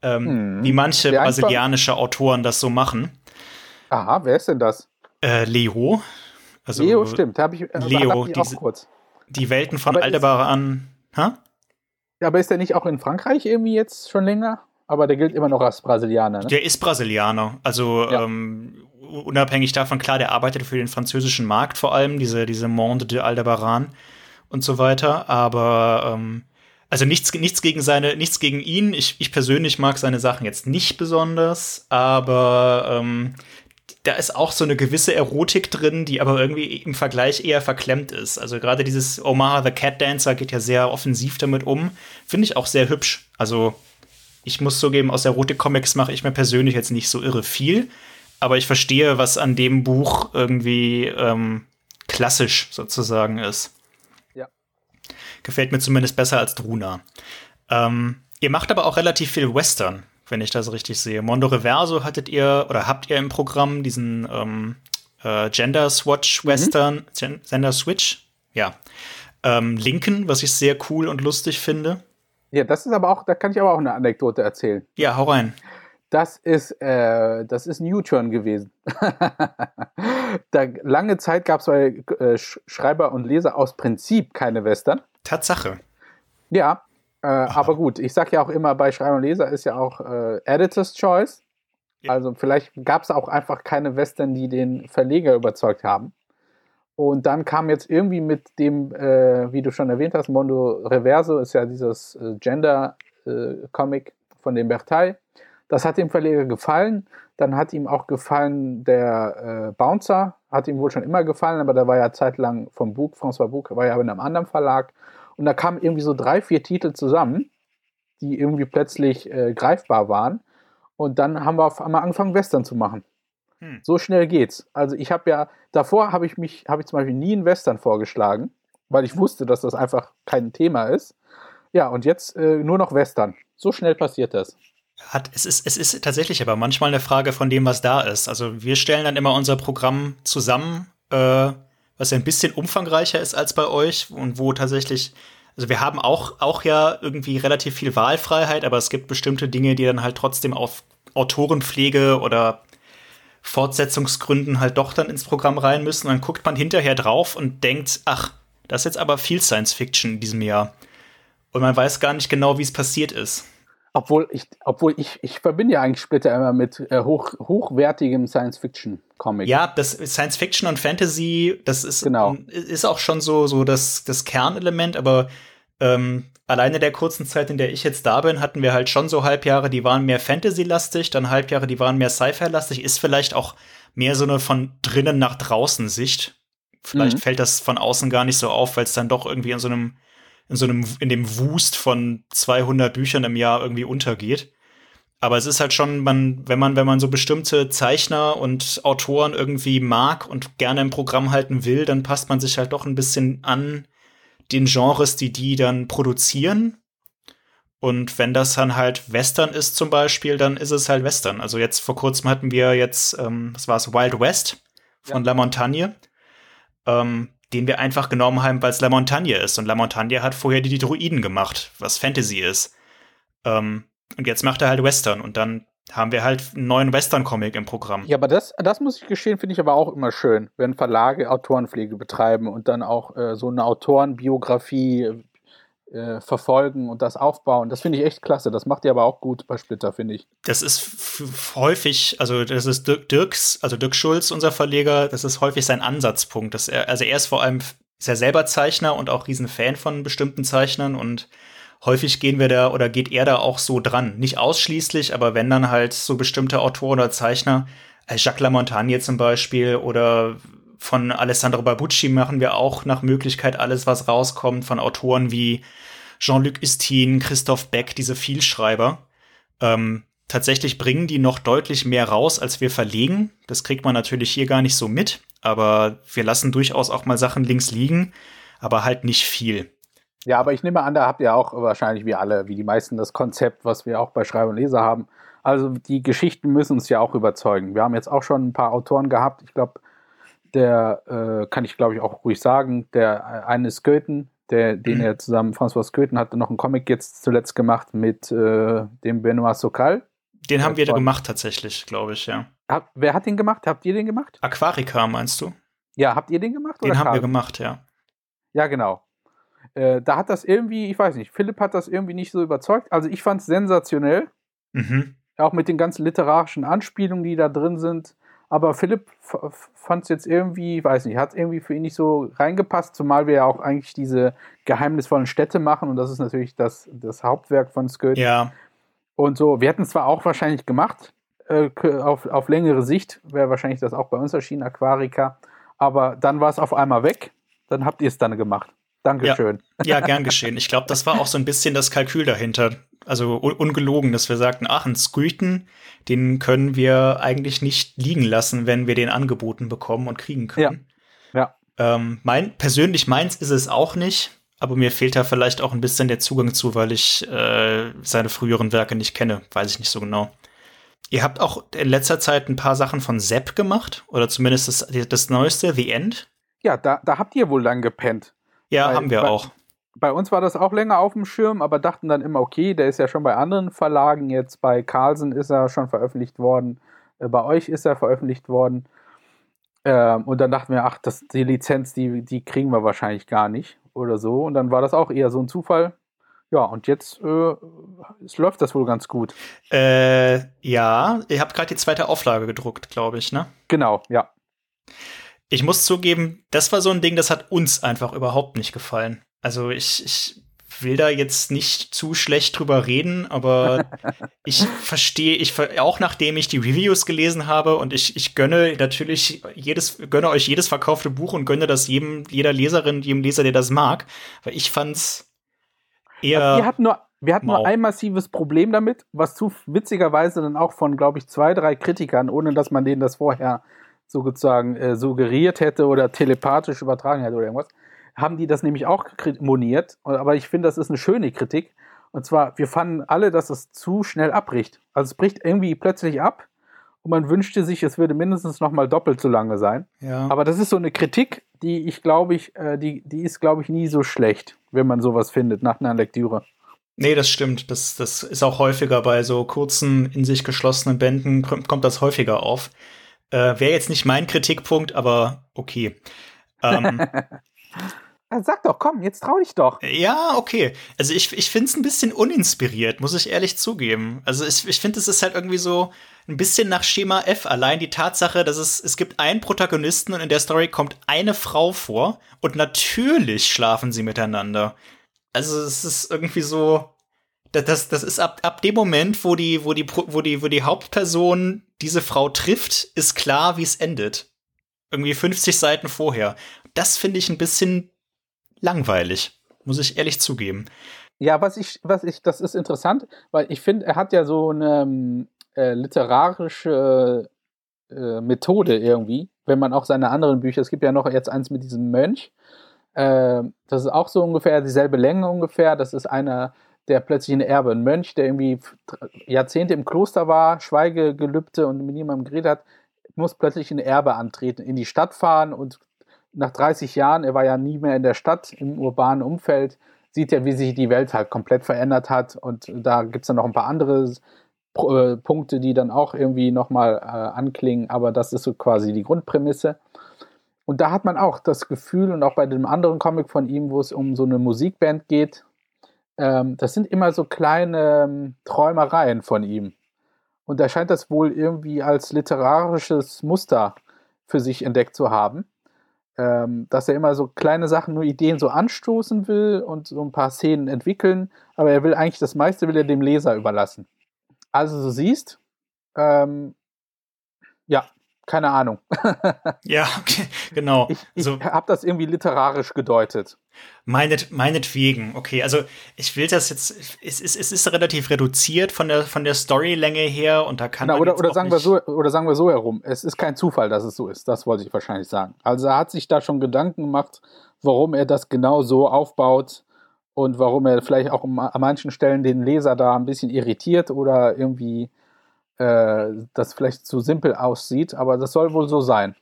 Ähm, hm. Wie manche brasilianische Autoren das so machen. Aha, wer ist denn das? Äh, Leo. Also, Leo stimmt, habe ich, äh, Leo, ich diese, kurz. Die Welten von Aldebaran. Ha? Ja, aber ist der nicht auch in Frankreich irgendwie jetzt schon länger? Aber der gilt immer noch als Brasilianer, ne? Der ist Brasilianer. Also ja. ähm, unabhängig davon, klar, der arbeitet für den französischen Markt vor allem, diese, diese Monde de Aldebaran und so weiter. Aber ähm, also nichts, nichts gegen seine, nichts gegen ihn. Ich, ich persönlich mag seine Sachen jetzt nicht besonders, aber ähm, da ist auch so eine gewisse Erotik drin, die aber irgendwie im Vergleich eher verklemmt ist. Also gerade dieses Omar the Cat Dancer geht ja sehr offensiv damit um. Finde ich auch sehr hübsch. Also Ich muss zugeben, aus Erotik-Comics mache ich mir persönlich jetzt nicht so irre viel, aber ich verstehe, was an dem Buch irgendwie ähm, klassisch sozusagen ist. Ja. Gefällt mir zumindest besser als Druna. Ähm, ihr macht aber auch relativ viel Western, wenn ich das richtig sehe. Mondo Reverso hattet ihr oder habt ihr im Programm diesen ähm, äh, Gender Swatch mhm. Western, mhm. Gender Switch, ja. Ähm, Lincoln, was ich sehr cool und lustig finde. Ja, das ist aber auch, da kann ich aber auch eine Anekdote erzählen. Ja, hau rein. Das ist, äh, das ist Newton gewesen. da, lange Zeit gab es bei äh, Schreiber und Leser aus Prinzip keine Western. Tatsache. Ja, äh, aber gut, ich sage ja auch immer, bei Schreiber und Leser ist ja auch äh, Editor's Choice. Ja. Also vielleicht gab es auch einfach keine Western, die den Verleger überzeugt haben. Und dann kam jetzt irgendwie mit dem, äh, wie du schon erwähnt hast, Mondo Reverso ist ja dieses äh, Gender-Comic von dem Bertay. Das hat dem Verleger gefallen. Dann hat ihm auch gefallen der äh, Bouncer, hat ihm wohl schon immer gefallen, aber da war ja zeitlang vom Bug, François Bug, war ja in einem anderen Verlag. Und da kamen irgendwie so drei, vier Titel zusammen, die irgendwie plötzlich äh, greifbar waren. Und dann haben wir auf einmal angefangen, Western zu machen. Hm. So schnell geht's. Also ich habe ja, davor habe ich mich, habe ich zum Beispiel nie in Western vorgeschlagen, weil ich wusste, dass das einfach kein Thema ist. Ja, und jetzt äh, nur noch Western. So schnell passiert das. Hat, es, ist, es ist tatsächlich aber manchmal eine Frage von dem, was da ist. Also wir stellen dann immer unser Programm zusammen, äh, was ja ein bisschen umfangreicher ist als bei euch und wo tatsächlich, also wir haben auch, auch ja irgendwie relativ viel Wahlfreiheit, aber es gibt bestimmte Dinge, die dann halt trotzdem auf Autorenpflege oder Fortsetzungsgründen halt doch dann ins Programm rein müssen. Und dann guckt man hinterher drauf und denkt, ach, das ist jetzt aber viel Science Fiction in diesem Jahr. Und man weiß gar nicht genau, wie es passiert ist. Obwohl ich, obwohl ich, ich verbinde ja eigentlich Splitter immer mit äh, hoch, hochwertigem Science-Fiction-Comic. Ja, das Science Fiction und Fantasy, das ist, genau. ist auch schon so, so das, das Kernelement, aber ähm, alleine der kurzen Zeit, in der ich jetzt da bin, hatten wir halt schon so Halbjahre, die waren mehr Fantasy-lastig, dann Halbjahre, die waren mehr Sci-Fi-lastig, ist vielleicht auch mehr so eine von drinnen nach draußen Sicht. Vielleicht mhm. fällt das von außen gar nicht so auf, weil es dann doch irgendwie in so einem, in so einem, in dem Wust von 200 Büchern im Jahr irgendwie untergeht. Aber es ist halt schon, man, wenn man, wenn man so bestimmte Zeichner und Autoren irgendwie mag und gerne im Programm halten will, dann passt man sich halt doch ein bisschen an den Genres, die die dann produzieren. Und wenn das dann halt Western ist zum Beispiel, dann ist es halt Western. Also jetzt vor kurzem hatten wir jetzt, ähm, was war es, Wild West von ja. La Montagne, ähm, den wir einfach genommen haben, weil es La Montagne ist. Und La Montagne hat vorher die Druiden gemacht, was Fantasy ist. Ähm, und jetzt macht er halt Western und dann haben wir halt einen neuen Western-Comic im Programm. Ja, aber das, das muss ich gestehen, finde ich aber auch immer schön, wenn Verlage Autorenpflege betreiben und dann auch äh, so eine Autorenbiografie äh, verfolgen und das aufbauen. Das finde ich echt klasse. Das macht ihr aber auch gut bei Splitter, finde ich. Das ist häufig, also das ist Dirks, also Dirk Schulz, unser Verleger, das ist häufig sein Ansatzpunkt. Dass er, also er ist vor allem ist er selber Zeichner und auch riesen Fan von bestimmten Zeichnern und häufig gehen wir da oder geht er da auch so dran. Nicht ausschließlich, aber wenn dann halt so bestimmte Autoren oder Zeichner, als Jacques Lamontagne zum Beispiel oder von Alessandro Barbucci machen wir auch nach Möglichkeit alles, was rauskommt, von Autoren wie Jean-Luc Istin, Christoph Beck, diese Vielschreiber. Ähm, tatsächlich bringen die noch deutlich mehr raus, als wir verlegen. Das kriegt man natürlich hier gar nicht so mit, aber wir lassen durchaus auch mal Sachen links liegen, aber halt nicht viel. Ja, aber ich nehme an, da habt ihr auch wahrscheinlich wie alle, wie die meisten, das Konzept, was wir auch bei Schreiber und Leser haben. Also die Geschichten müssen uns ja auch überzeugen. Wir haben jetzt auch schon ein paar Autoren gehabt. Ich glaube, der äh, kann ich glaube ich auch ruhig sagen, der äh, eine ist Goethen, der, den mhm. er zusammen, François Goethen hatte noch einen Comic jetzt zuletzt gemacht mit äh, dem Benoit Sokal. Den haben wir da gemacht tatsächlich, glaube ich, ja. Hab, wer hat den gemacht? Habt ihr den gemacht? Aquarica meinst du? Ja, habt ihr den gemacht? Den haben Karl? wir gemacht, ja. Ja, genau. Äh, da hat das irgendwie, ich weiß nicht, Philipp hat das irgendwie nicht so überzeugt. Also ich fand es sensationell. Mhm. Auch mit den ganzen literarischen Anspielungen, die da drin sind. Aber Philipp fand es jetzt irgendwie, weiß nicht, hat irgendwie für ihn nicht so reingepasst, zumal wir ja auch eigentlich diese geheimnisvollen Städte machen und das ist natürlich das, das Hauptwerk von Sköld. Ja. Und so, wir hätten es zwar auch wahrscheinlich gemacht, äh, auf, auf längere Sicht wäre wahrscheinlich das auch bei uns erschienen, Aquarica, aber dann war es auf einmal weg, dann habt ihr es dann gemacht. Dankeschön. Ja, ja gern geschehen. Ich glaube, das war auch so ein bisschen das Kalkül dahinter. Also un ungelogen, dass wir sagten, ach, ein Squeaton, den können wir eigentlich nicht liegen lassen, wenn wir den angeboten bekommen und kriegen können. Ja. ja. Ähm, mein, persönlich meins ist es auch nicht, aber mir fehlt da vielleicht auch ein bisschen der Zugang zu, weil ich äh, seine früheren Werke nicht kenne. Weiß ich nicht so genau. Ihr habt auch in letzter Zeit ein paar Sachen von Sepp gemacht, oder zumindest das, das neueste, The End. Ja, da, da habt ihr wohl lang gepennt. Ja, bei, haben wir bei, auch. Bei uns war das auch länger auf dem Schirm, aber dachten dann immer, okay, der ist ja schon bei anderen Verlagen, jetzt bei Carlsen ist er schon veröffentlicht worden, äh, bei euch ist er veröffentlicht worden. Ähm, und dann dachten wir, ach, das, die Lizenz, die, die kriegen wir wahrscheinlich gar nicht oder so. Und dann war das auch eher so ein Zufall. Ja, und jetzt äh, es läuft das wohl ganz gut. Äh, ja, ihr habt gerade die zweite Auflage gedruckt, glaube ich, ne? Genau, ja. Ich muss zugeben, das war so ein Ding, das hat uns einfach überhaupt nicht gefallen. Also ich, ich will da jetzt nicht zu schlecht drüber reden, aber ich verstehe, ich auch nachdem ich die Reviews gelesen habe und ich, ich gönne natürlich jedes, gönne euch jedes verkaufte Buch und gönne das jedem, jeder Leserin, jedem Leser, der das mag, weil ich fand's eher. Also wir hatten nur, wir hatten nur ein massives Problem damit, was zu witzigerweise dann auch von, glaube ich, zwei, drei Kritikern, ohne dass man denen das vorher sozusagen äh, suggeriert hätte oder telepathisch übertragen hätte oder irgendwas, haben die das nämlich auch moniert. Aber ich finde, das ist eine schöne Kritik. Und zwar, wir fanden alle, dass es zu schnell abbricht. Also es bricht irgendwie plötzlich ab und man wünschte sich, es würde mindestens noch mal doppelt so lange sein. Ja. Aber das ist so eine Kritik, die ich glaube ich, äh, die, die ist glaube ich nie so schlecht, wenn man sowas findet nach einer Lektüre. Nee, das stimmt. Das, das ist auch häufiger bei so kurzen, in sich geschlossenen Bänden, kommt das häufiger auf. Äh, Wäre jetzt nicht mein Kritikpunkt, aber okay. Ähm, Sag doch, komm, jetzt trau dich doch. Ja, okay. Also ich, ich finde es ein bisschen uninspiriert, muss ich ehrlich zugeben. Also ich, ich finde, es ist halt irgendwie so ein bisschen nach Schema F. Allein die Tatsache, dass es, es gibt einen Protagonisten und in der Story kommt eine Frau vor und natürlich schlafen sie miteinander. Also es ist irgendwie so, das, das ist ab, ab dem Moment, wo die, wo die, wo die, wo die Hauptperson diese Frau trifft, ist klar, wie es endet. Irgendwie 50 Seiten vorher. Das finde ich ein bisschen langweilig, muss ich ehrlich zugeben. Ja, was ich, was ich, das ist interessant, weil ich finde, er hat ja so eine ähm, äh, literarische äh, Methode irgendwie, wenn man auch seine anderen Bücher, es gibt ja noch jetzt eins mit diesem Mönch, äh, das ist auch so ungefähr dieselbe Länge ungefähr, das ist einer, der plötzlich ein Erbe, ein Mönch, der irgendwie Jahrzehnte im Kloster war, Schweigegelübde und mit niemandem geredet hat, muss plötzlich ein Erbe antreten, in die Stadt fahren und nach 30 Jahren, er war ja nie mehr in der Stadt, im urbanen Umfeld, sieht er, wie sich die Welt halt komplett verändert hat. Und da gibt es dann noch ein paar andere äh, Punkte, die dann auch irgendwie nochmal äh, anklingen, aber das ist so quasi die Grundprämisse. Und da hat man auch das Gefühl, und auch bei dem anderen Comic von ihm, wo es um so eine Musikband geht, ähm, das sind immer so kleine ähm, Träumereien von ihm. Und er scheint das wohl irgendwie als literarisches Muster für sich entdeckt zu haben ähm, dass er immer so kleine Sachen, nur Ideen so anstoßen will und so ein paar Szenen entwickeln, aber er will eigentlich das meiste will er dem Leser überlassen. Also du siehst, ähm, ja, keine Ahnung. ja, genau. Ich, ich so. habe das irgendwie literarisch gedeutet. Meinet, meinetwegen, okay. Also ich will das jetzt, es ist, es ist relativ reduziert von der, von der Storylänge her und da kann genau, oder, oder sagen wir so Oder sagen wir so herum, es ist kein Zufall, dass es so ist, das wollte ich wahrscheinlich sagen. Also er hat sich da schon Gedanken gemacht, warum er das genau so aufbaut und warum er vielleicht auch an manchen Stellen den Leser da ein bisschen irritiert oder irgendwie äh, das vielleicht zu simpel aussieht, aber das soll wohl so sein.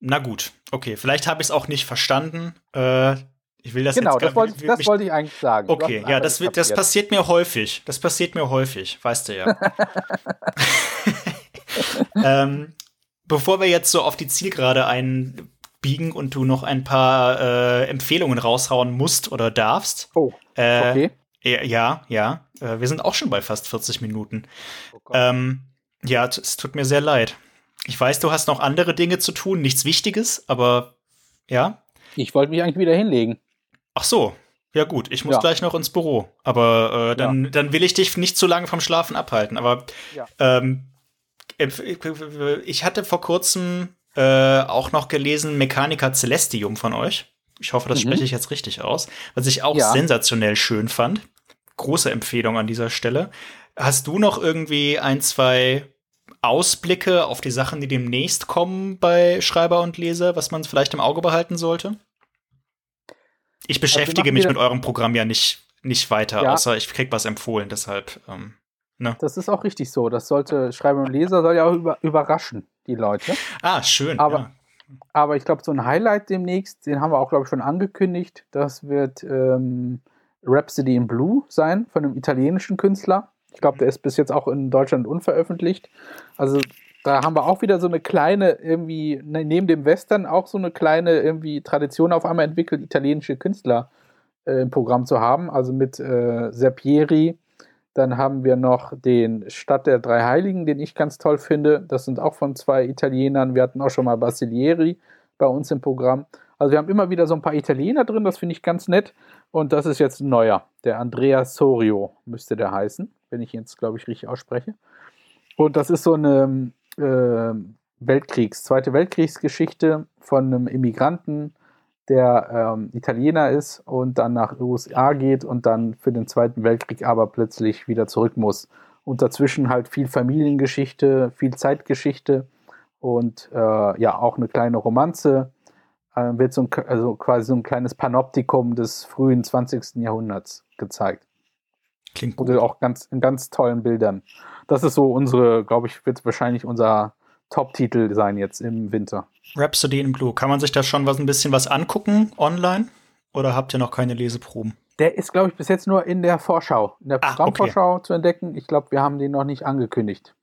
Na gut, okay, vielleicht habe ich es auch nicht verstanden. Äh, ich will das genau, jetzt das wollte, das wollte ich eigentlich sagen. Okay, ja, das, das passiert mir häufig. Das passiert mir häufig, weißt du ja. ähm, bevor wir jetzt so auf die Zielgerade einbiegen und du noch ein paar äh, Empfehlungen raushauen musst oder darfst. Oh, äh, okay. Ja, ja. Äh, wir sind auch schon bei fast 40 Minuten. Oh ähm, ja, es tut mir sehr leid. Ich weiß, du hast noch andere Dinge zu tun, nichts Wichtiges, aber ja. Ich wollte mich eigentlich wieder hinlegen. Ach so. Ja gut, ich muss ja. gleich noch ins Büro. Aber äh, dann, ja. dann will ich dich nicht zu lange vom Schlafen abhalten. Aber ja. ähm, ich hatte vor kurzem äh, auch noch gelesen Mechanica Celestium von euch. Ich hoffe, das Mhm. spreche ich jetzt richtig aus. Was ich auch sensationell schön fand. Große Empfehlung an dieser Stelle. Hast du noch irgendwie ein, zwei Ausblicke auf die Sachen, die demnächst kommen bei Schreiber und Leser, was man vielleicht im Auge behalten sollte? Ich beschäftige machen mich mit eurem Programm ja nicht, nicht weiter, Ja. außer ich krieg was empfohlen, deshalb. Ähm, ne? Das ist auch richtig so. Das sollte Schreiber und Leser soll ja auch über, überraschen, die Leute. Ah, schön. Aber- ja. Aber ich glaube, so ein Highlight demnächst, den haben wir auch, glaube ich, schon angekündigt. Das wird ähm, Rhapsody in Blue sein von einem italienischen Künstler. Ich glaube, der ist bis jetzt auch in Deutschland unveröffentlicht. Also da haben wir auch wieder so eine kleine, irgendwie, ne, neben dem Western auch so eine kleine irgendwie Tradition auf einmal entwickelt, italienische Künstler äh, im Programm zu haben. Also mit äh, Serpieri. Dann haben wir noch den Stadt der drei Heiligen, den ich ganz toll finde. Das sind auch von zwei Italienern. Wir hatten auch schon mal Basilieri bei uns im Programm. Also wir haben immer wieder so ein paar Italiener drin, das finde ich ganz nett. Und das ist jetzt ein neuer. Der Andrea Sorio müsste der heißen, wenn ich jetzt, glaube ich, richtig ausspreche. Und das ist so eine äh, Weltkriegs-, Zweite Weltkriegsgeschichte von einem Immigranten, der ähm, Italiener ist und dann nach USA geht und dann für den Zweiten Weltkrieg aber plötzlich wieder zurück muss. Und dazwischen halt viel Familiengeschichte, viel Zeitgeschichte und äh, ja, auch eine kleine Romanze. Äh, wird so ein, also quasi so ein kleines Panoptikum des frühen 20. Jahrhunderts gezeigt. Klingt gut. Und auch ganz, in ganz tollen Bildern. Das ist so unsere, glaube ich, wird wahrscheinlich unser Top-Titel sein jetzt im Winter. Rhapsody in Blue. Kann man sich da schon was ein bisschen was angucken online? Oder habt ihr noch keine Leseproben? Der ist, glaube ich, bis jetzt nur in der Vorschau, in der Ah, okay. Programmvorschau zu entdecken. Ich glaube, wir haben den noch nicht angekündigt.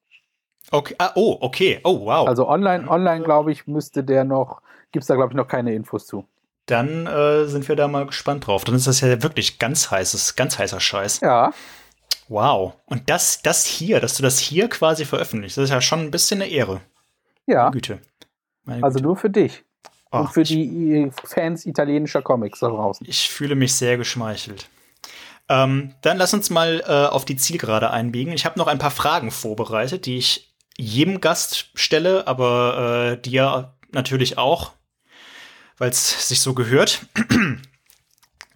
Okay. Ah, oh, okay. Oh, wow. Also online, online, glaube ich, müsste der noch, gibt es da, glaube ich, noch keine Infos zu. Dann äh, sind wir da mal gespannt drauf. Dann ist das ja wirklich ganz heißes, ganz heißer Scheiß. Ja, Wow. Und das, das hier, dass du das hier quasi veröffentlichst, das ist ja schon ein bisschen eine Ehre. ja. Güte. Also Güte. nur für dich. Oh, und für die Fans italienischer Comics da draußen. ich fühle mich sehr geschmeichelt. Ähm, dann lass uns mal äh, auf die Zielgerade einbiegen. Ich habe noch ein paar Fragen vorbereitet, die ich jedem Gast stelle, aber äh, dir natürlich auch, weil es sich so gehört.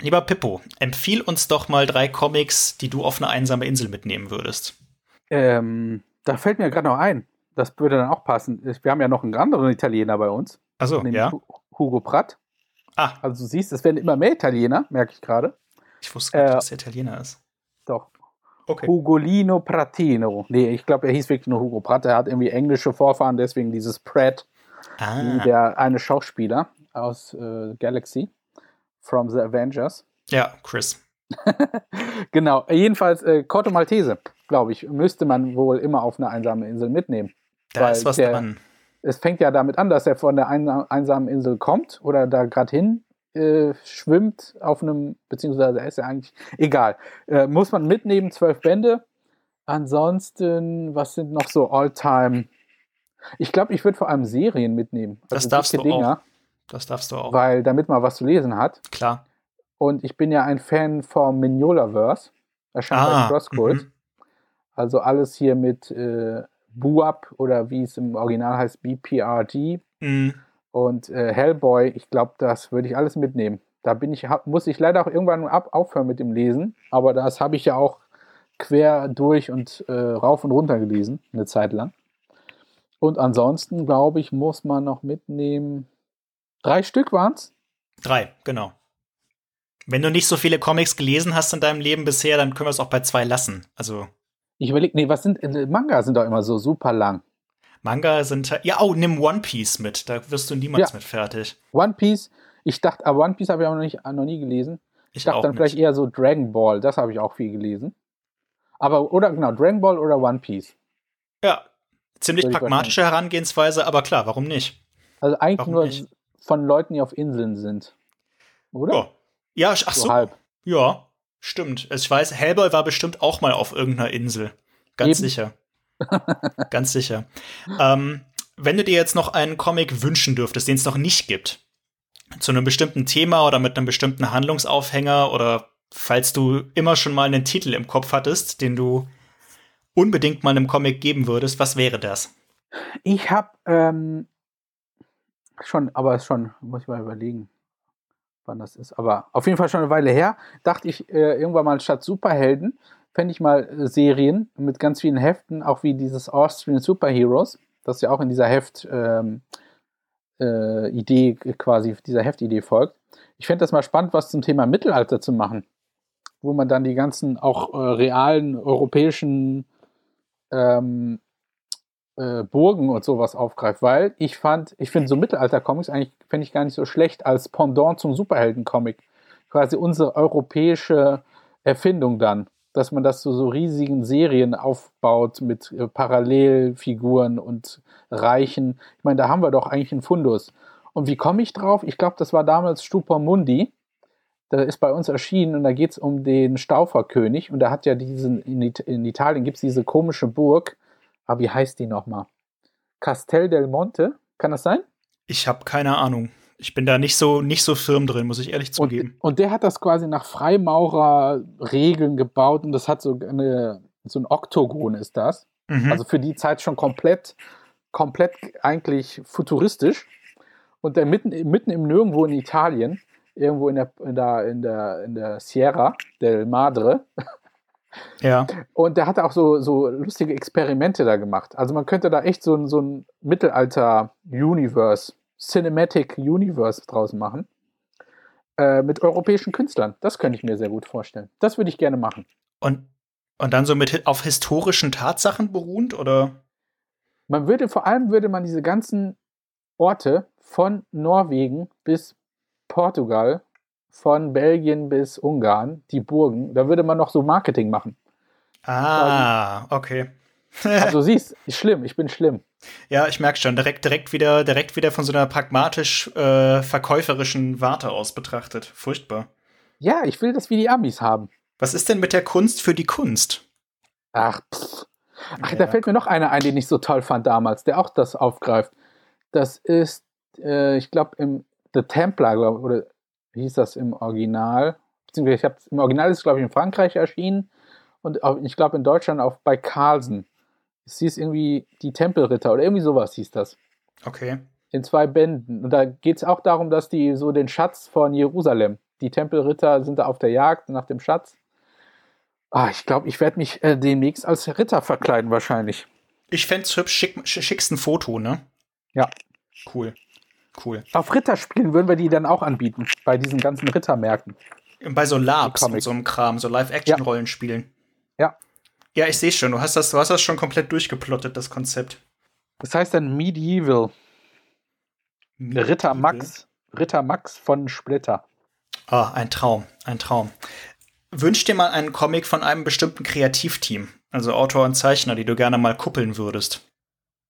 Lieber Pippo, empfiehl uns doch mal drei Comics, die du auf eine einsame Insel mitnehmen würdest. Ähm, da fällt mir gerade noch ein. Das würde dann auch passen. Wir haben ja noch einen anderen Italiener bei uns, Also, nämlich ja. Hu- Hugo Pratt. Ah, Also du siehst, es werden immer mehr Italiener, merke ich gerade. ich wusste gar nicht, Äh, dass der Italiener ist. Doch. Okay. Hugolino Pratino. Nee, ich glaube, er hieß wirklich nur Hugo Pratt. Er hat irgendwie englische Vorfahren, deswegen dieses Pratt, Ah, der eine Schauspieler aus äh, Galaxy from the Avengers. ja, Chris. Genau, jedenfalls äh, Corto Maltese, glaube ich, müsste man wohl immer auf eine einsame Insel mitnehmen. Da Weil ist was der- dran. Es fängt ja damit an, dass er von der einsa- einsamen Insel kommt oder da gerade hin äh, schwimmt auf einem, beziehungsweise er ist ja eigentlich, egal. Äh, muss man mitnehmen, zwölf Bände. Ansonsten, was sind noch so All-Time? Ich glaube, ich würde vor allem Serien mitnehmen. Das darfst du auch. Das darfst du auch. Weil, damit man was zu lesen hat. Klar. Und ich bin ja ein Fan vom Mignolaverse. Erscheint bei Ah, Crosscult. mhm. Also alles hier mit äh, Buap oder wie es im Original heißt, BPRD Mhm. und äh, Hellboy. Ich glaube, das würde ich alles mitnehmen. Da bin ich, hab, muss ich leider auch irgendwann ab, aufhören mit dem Lesen. Aber das habe ich ja auch quer durch und äh, rauf und runter gelesen, eine Zeit lang. Und ansonsten, glaube ich, muss man noch mitnehmen. Drei Stück waren es? Drei, genau. Wenn du nicht so viele Comics gelesen hast in deinem Leben bisher, dann können wir es auch bei zwei lassen. Also Ich überlege, nee, was sind, äh, Manga sind doch immer so super lang. Manga sind ja, oh, nimm One Piece mit, da wirst du niemals Ja. mit fertig. One Piece, ich dachte, aber One Piece habe ich auch noch, nicht, noch nie gelesen. Ich Ich dachte dann nicht. vielleicht eher so Dragon Ball, das habe ich auch viel gelesen. Aber, oder genau, Dragon Ball oder One Piece. Ja, ziemlich pragmatische Herangehensweise, aber klar, warum nicht? Also eigentlich Warum nur nicht? Von Leuten, die auf Inseln sind. Oder? Ja, ja ach so, so, halb. ja, stimmt. Ich weiß, Hellboy war bestimmt auch mal auf irgendeiner Insel. Ganz Eben. sicher. Ganz sicher. Ähm, wenn du dir jetzt noch einen Comic wünschen dürftest, den es noch nicht gibt, zu einem bestimmten Thema oder mit einem bestimmten Handlungsaufhänger oder falls du immer schon mal einen Titel im Kopf hattest, den du unbedingt mal einem Comic geben würdest, was wäre das? Ich habe ähm, schon, aber schon, muss ich mal überlegen. wann das ist. Aber auf jeden Fall schon eine Weile her. Dachte ich äh, irgendwann mal statt Superhelden, fände ich mal äh, Serien mit ganz vielen Heften, auch wie dieses Austrian Superheroes, das ja auch in dieser Heft ähm, äh, Idee quasi, dieser Heftidee folgt. Ich fände das mal spannend, was zum Thema Mittelalter zu machen, wo man dann die ganzen auch äh, realen europäischen ähm, äh, Burgen und sowas aufgreift, weil ich fand, ich finde so Mittelalter-Comics eigentlich, finde ich gar nicht so schlecht als Pendant zum Superhelden-Comic. Quasi unsere europäische Erfindung dann, dass man das zu so, so riesigen Serien aufbaut mit äh, Parallelfiguren und Reichen. Ich meine, da haben wir doch eigentlich einen Fundus. Und wie komme ich drauf? Ich glaube, das war damals Stupor Mundi. Der ist bei uns erschienen und da geht es um den Stauferkönig. Und da hat ja diesen, in Italien gibt es diese komische Burg, aber ah, wie heißt die nochmal? Castel del Monte, kann das sein? Ich habe keine Ahnung. Ich bin da nicht so, nicht so firm drin, muss ich ehrlich zugeben. Und, und der hat das quasi nach Freimaurer-Regeln gebaut und das hat so, eine, so ein Oktogon ist das. Mhm. Also für die Zeit schon komplett, komplett eigentlich futuristisch. Und der mitten, mitten im Nirgendwo in Italien, irgendwo in der, in der, in der, in der Sierra del Madre, ja. Und der hat auch so, so lustige Experimente da gemacht. Also man könnte da echt so, ein, so ein Mittelalter-Universe, Cinematic Universe draus machen. Äh, mit europäischen Künstlern. Das könnte ich mir sehr gut vorstellen. Das würde ich gerne machen. Und, und dann so mit auf historischen Tatsachen beruhend, oder? Man würde, vor allem würde man diese ganzen Orte von Norwegen bis Portugal von Belgien bis Ungarn, die Burgen, da würde man noch so Marketing machen. Ah, okay. also siehst, schlimm, ich bin schlimm. Ja, ich merke schon, direkt, direkt wieder, direkt wieder von so einer pragmatisch äh, verkäuferischen Warte aus betrachtet. Furchtbar. Ja, ich will das wie die Amis haben. Was ist denn mit der Kunst für die Kunst? Ach, pff. Ach, ja. da fällt mir noch einer ein, den ich so toll fand damals, der auch das aufgreift. Das ist, äh, ich glaube, im The Templar oder wie hieß das im Original? Beziehungsweise ich habe im Original ist es, glaube ich, in Frankreich erschienen und auch, ich glaube in Deutschland auch bei Carlsen. Es hieß irgendwie die Tempelritter oder irgendwie sowas hieß das. Okay. In zwei Bänden. Und da geht es auch darum, dass die so den Schatz von Jerusalem, die Tempelritter sind da auf der Jagd nach dem Schatz. Ah, ich glaube, ich werde mich äh, demnächst als Ritter verkleiden wahrscheinlich. Ich fände es hübsch, schick, schickst ein Foto, ne? Ja. Cool. Cool. Auf Ritterspielen würden wir die dann auch anbieten, bei diesen ganzen Rittermärkten. Bei so Labs und so einem Kram, so Live-Action-Rollenspielen. Ja. Ja, ich sehe schon, du hast, das, du hast das schon komplett durchgeplottet, das Konzept. Das heißt dann Medieval. Medieval. Ritter Max. Ritter Max von Splitter. Ah, ein Traum, ein Traum. Wünsch dir mal einen Comic von einem bestimmten Kreativteam, also Autor und Zeichner, die du gerne mal kuppeln würdest.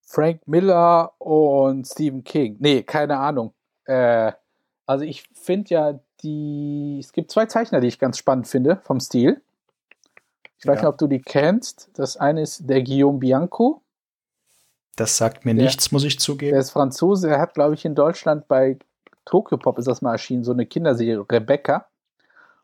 Frank Miller und Stephen King. Nee, keine Ahnung. Äh, also ich finde ja die. Es gibt zwei Zeichner, die ich ganz spannend finde vom Stil. Ich weiß ja. nicht, ob du die kennst. Das eine ist der Guillaume Bianco. Das sagt mir der, nichts, muss ich zugeben. Der ist Franzose. Er hat, glaube ich, in Deutschland bei Tokyo Pop ist das mal erschienen, so eine Kinderserie, Rebecca.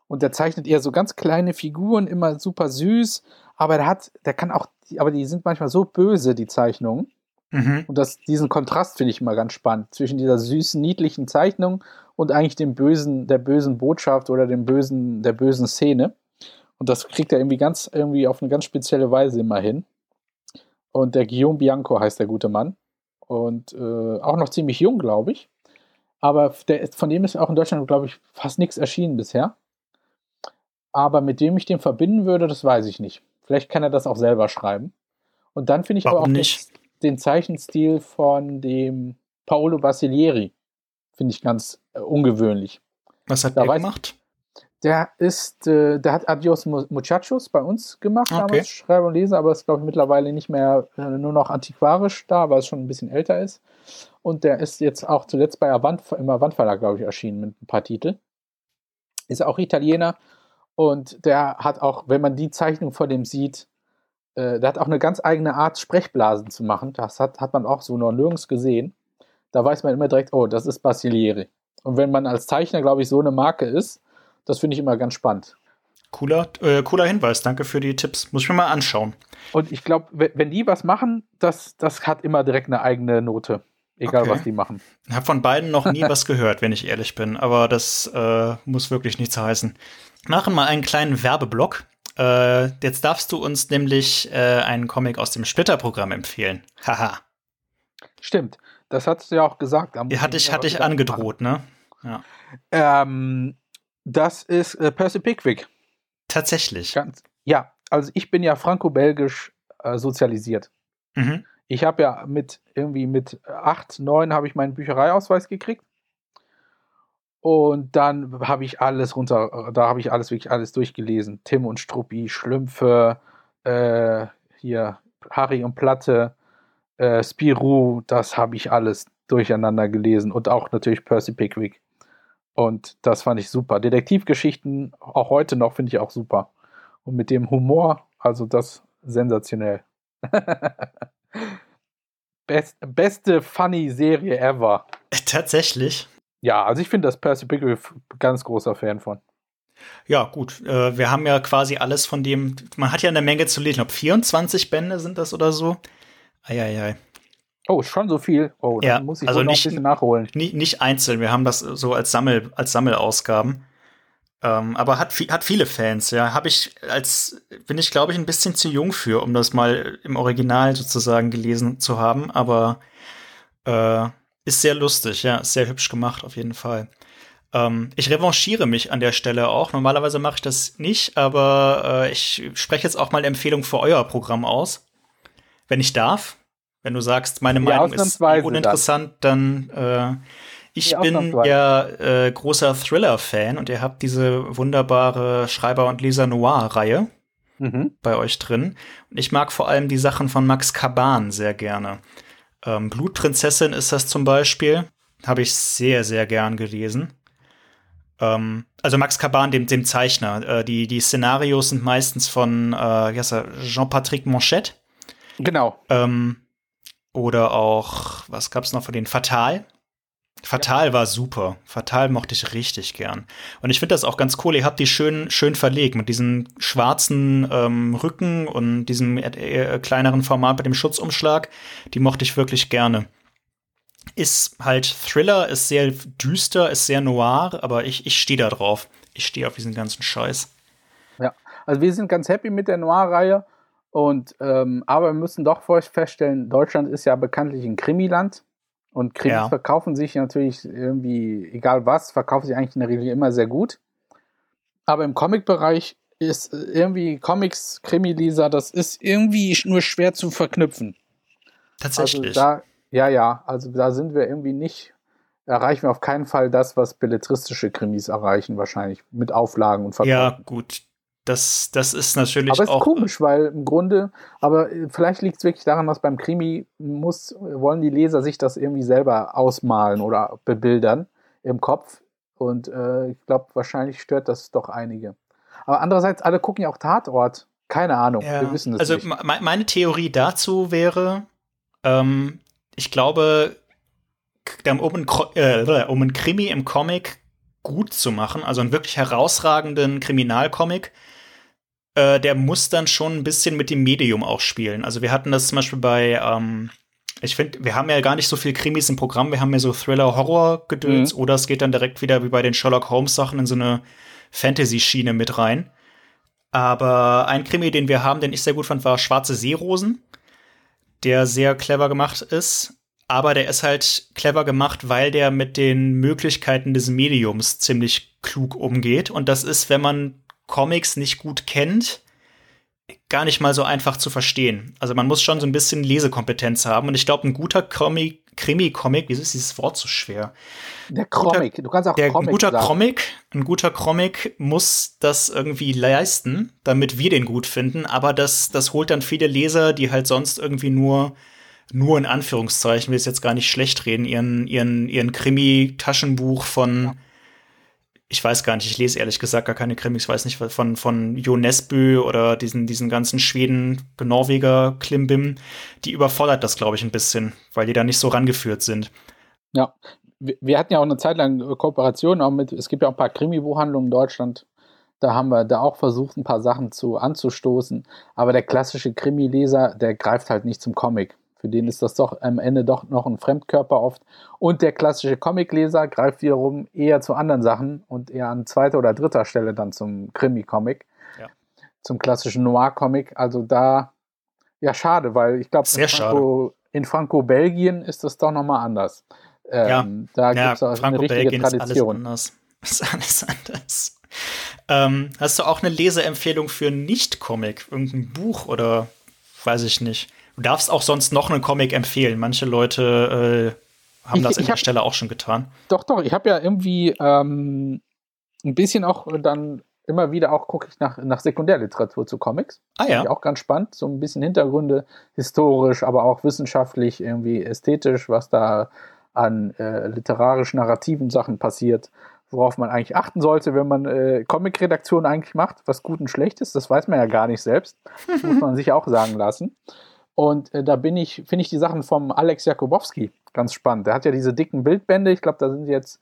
Und der zeichnet eher so ganz kleine Figuren, immer super süß. Aber der hat, der kann auch, aber die sind manchmal so böse, die Zeichnungen. Mhm. Und das, diesen Kontrast finde ich immer ganz spannend zwischen dieser süßen, niedlichen Zeichnung und eigentlich dem bösen, der bösen Botschaft oder dem bösen, der bösen Szene. Und das kriegt er irgendwie ganz, irgendwie auf eine ganz spezielle Weise immer hin. Und der Guillaume Bianco heißt der gute Mann. Und äh, auch noch ziemlich jung, glaube ich. Aber der, von dem ist auch in Deutschland, glaube ich, fast nichts erschienen bisher. Aber mit dem ich den verbinden würde, das weiß ich nicht. Vielleicht kann er das auch selber schreiben. Und dann finde ich Warum aber auch nicht? den Zeichenstil von dem Paolo Basilieri. Finde ich ganz äh, ungewöhnlich. Was hat da der gemacht? Der ist, äh, der hat Adios Muchachos bei uns gemacht, okay. damals Schreiber und Leser, aber ist, glaube ich, mittlerweile nicht mehr äh, nur noch antiquarisch da, weil es schon ein bisschen älter ist. Und der ist jetzt auch zuletzt bei Avant, im Avant glaube ich, erschienen mit ein paar Titeln. Ist auch Italiener und der hat auch, wenn man die Zeichnung vor dem sieht, äh, der hat auch eine ganz eigene Art, Sprechblasen zu machen. Das hat, hat man auch so noch nirgends gesehen. Da weiß man immer direkt, oh, das ist Basilieri. Und wenn man als Zeichner, glaube ich, so eine Marke ist, das finde ich immer ganz spannend. Cooler, äh, cooler Hinweis, danke für die Tipps. Muss ich mir mal anschauen. Und ich glaube, wenn die was machen, das, das hat immer direkt eine eigene Note. Egal, okay. was die machen. Ich habe von beiden noch nie was gehört, wenn ich ehrlich bin. Aber das äh, muss wirklich nichts heißen. Machen mal einen kleinen Werbeblock. Äh, jetzt darfst du uns nämlich äh, einen Comic aus dem Splitter-Programm empfehlen. Haha. Stimmt. Das hast du ja auch gesagt. Da hatte ich, hatte ich angedroht, ne? Ja. Ähm, das ist äh, Percy Pickwick. Tatsächlich. Ganz, ja, also ich bin ja franco-belgisch äh, sozialisiert. Mhm. Ich habe ja mit irgendwie mit acht, neun habe ich meinen Büchereiausweis gekriegt. Und dann habe ich alles runter, da habe ich alles wirklich alles durchgelesen. Tim und Struppi, Schlümpfe, äh, hier Harry und Platte, äh, Spirou, das habe ich alles durcheinander gelesen und auch natürlich Percy Pickwick. Und das fand ich super. Detektivgeschichten, auch heute noch, finde ich auch super. Und mit dem Humor, also das sensationell. Best, beste funny Serie ever. Tatsächlich. Ja, also ich finde das Percy Pickwick ganz großer Fan von. Ja, gut. Äh, wir haben ja quasi alles von dem. Man hat ja eine Menge zu lesen. Ich glaube, 24 Bände sind das oder so. Eieiei. Oh, schon so viel. Oh, dann ja, muss ich also noch nicht, ein bisschen nachholen. Nicht, nicht einzeln. Wir haben das so als Sammel, als Sammelausgaben. Ähm, aber hat, hat viele Fans, ja. Habe ich als, bin ich, glaube ich, ein bisschen zu jung für, um das mal im Original sozusagen gelesen zu haben. Aber äh, ist sehr lustig, ja, ist sehr hübsch gemacht, auf jeden Fall. Ähm, ich revanchiere mich an der Stelle auch. Normalerweise mache ich das nicht, aber äh, ich spreche jetzt auch mal eine Empfehlung für euer Programm aus. Wenn ich darf. Wenn du sagst, meine ja, Meinung ist uninteressant, dann, dann äh, ich ja, bin ja äh, großer Thriller-Fan und ihr habt diese wunderbare Schreiber- und Leser-Noir-Reihe mhm. bei euch drin. Und ich mag vor allem die Sachen von Max Caban sehr gerne. Ähm, Blutprinzessin ist das zum Beispiel. Habe ich sehr, sehr gern gelesen. Ähm, also Max Caban, dem, dem Zeichner. Äh, die, die Szenarios sind meistens von äh, Jean-Patrick Manchette. Genau. Ähm, oder auch, was gab es noch von den Fatal? Fatal ja. war super. Fatal mochte ich richtig gern. Und ich finde das auch ganz cool. Ihr habt die schön, schön verlegt mit diesem schwarzen ähm, Rücken und diesem äh, kleineren Format mit dem Schutzumschlag. Die mochte ich wirklich gerne. Ist halt Thriller, ist sehr düster, ist sehr noir, aber ich, ich stehe da drauf. Ich stehe auf diesen ganzen Scheiß. Ja, also wir sind ganz happy mit der Noir-Reihe. Und ähm, aber wir müssen doch feststellen, Deutschland ist ja bekanntlich ein Krimiland. Und Krimis ja. verkaufen sich natürlich irgendwie, egal was, verkaufen sich eigentlich in der Regel immer sehr gut. Aber im Comic-Bereich ist irgendwie Comics, Krimi-Leser, das ist irgendwie nur schwer zu verknüpfen. Tatsächlich. Also da, ja, ja, also da sind wir irgendwie nicht, erreichen wir auf keinen Fall das, was belletristische Krimis erreichen, wahrscheinlich mit Auflagen und Verkaufen. Ja, gut, das, das ist natürlich aber es auch. ist komisch, weil im Grunde, aber äh, vielleicht liegt es wirklich daran, dass beim Krimi muss, wollen die Leser sich das irgendwie selber ausmalen oder bebildern im Kopf. Und äh, ich glaube, wahrscheinlich stört das doch einige. Aber andererseits, alle gucken ja auch Tatort. Keine Ahnung, ja. wir wissen das also nicht. Also meine Theorie dazu wäre, ähm, ich glaube, um ein, äh, um ein Krimi im Comic gut zu machen, also einen wirklich herausragenden Kriminalcomic, äh, der muss dann schon ein bisschen mit dem Medium auch spielen. Also wir hatten das zum Beispiel bei, ähm, ich finde, wir haben ja gar nicht so viel Krimis im Programm, wir haben ja so Thriller-Horror-Gedöns mhm. oder es geht dann direkt wieder wie bei den Sherlock Holmes-Sachen in so eine Fantasy-Schiene mit rein. Aber ein Krimi, den wir haben, den ich sehr gut fand, war Schwarze Seerosen, der sehr clever gemacht ist. Aber der ist halt clever gemacht, weil der mit den Möglichkeiten des Mediums ziemlich klug umgeht. Und das ist, wenn man Comics nicht gut kennt, gar nicht mal so einfach zu verstehen. Also man muss schon so ein bisschen Lesekompetenz haben. Und ich glaube, ein guter Comic, Krimi-Comic, wieso ist dieses Wort so schwer? Der Comic, du kannst auch der, Comic ein guter sagen. Comic, ein guter Comic muss das irgendwie leisten, damit wir den gut finden. Aber das, das holt dann viele Leser, die halt sonst irgendwie nur nur in Anführungszeichen, will es jetzt gar nicht schlecht reden, ihren, ihren, ihren Krimi-Taschenbuch von ich weiß gar nicht, ich lese ehrlich gesagt gar keine Krimis, ich weiß nicht, von, von Jo Nesbø oder diesen, diesen ganzen Schweden, Norweger Klimbim, die überfordert das, glaube ich, ein bisschen, weil die da nicht so rangeführt sind. Ja, wir hatten ja auch eine Zeit lang Kooperationen auch mit, es gibt ja auch ein paar Krimi-Buchhandlungen in Deutschland, da haben wir da auch versucht, ein paar Sachen zu anzustoßen, aber der klassische Krimi-Leser, der greift halt nicht zum Comic. Für den ist das doch am Ende doch noch ein Fremdkörper oft. Und der klassische Comicleser greift wiederum eher zu anderen Sachen und eher an zweiter oder dritter Stelle dann zum Krimi-Comic. Ja. Zum klassischen Noir-Comic. Also da, ja, schade, weil ich glaube, in, Franco, in Franco-Belgien ist das doch nochmal anders. Ähm, ja, da gibt es ja, auch eine richtige Tradition. Ist alles anders. Ist alles anders. Ähm, hast du auch eine Leseempfehlung für Nicht-Comic? Irgendein Buch oder weiß ich nicht? Du darfst auch sonst noch einen Comic empfehlen. Manche Leute äh, haben ich, das an der Stelle auch schon getan. Doch, doch. Ich habe ja irgendwie ähm, ein bisschen auch dann immer wieder auch gucke ich nach, nach Sekundärliteratur zu Comics. Ah ja. Auch ganz spannend. So ein bisschen Hintergründe, historisch, aber auch wissenschaftlich, irgendwie ästhetisch, was da an äh, literarisch-narrativen Sachen passiert worauf man eigentlich achten sollte, wenn man äh, Comic-Redaktion eigentlich macht, was gut und schlecht ist. Das weiß man ja gar nicht selbst. Das muss man sich auch sagen lassen. Und äh, da bin ich, finde ich die Sachen vom Alex Jakubowski ganz spannend. Der hat ja diese dicken Bildbände. Ich glaube, da sind jetzt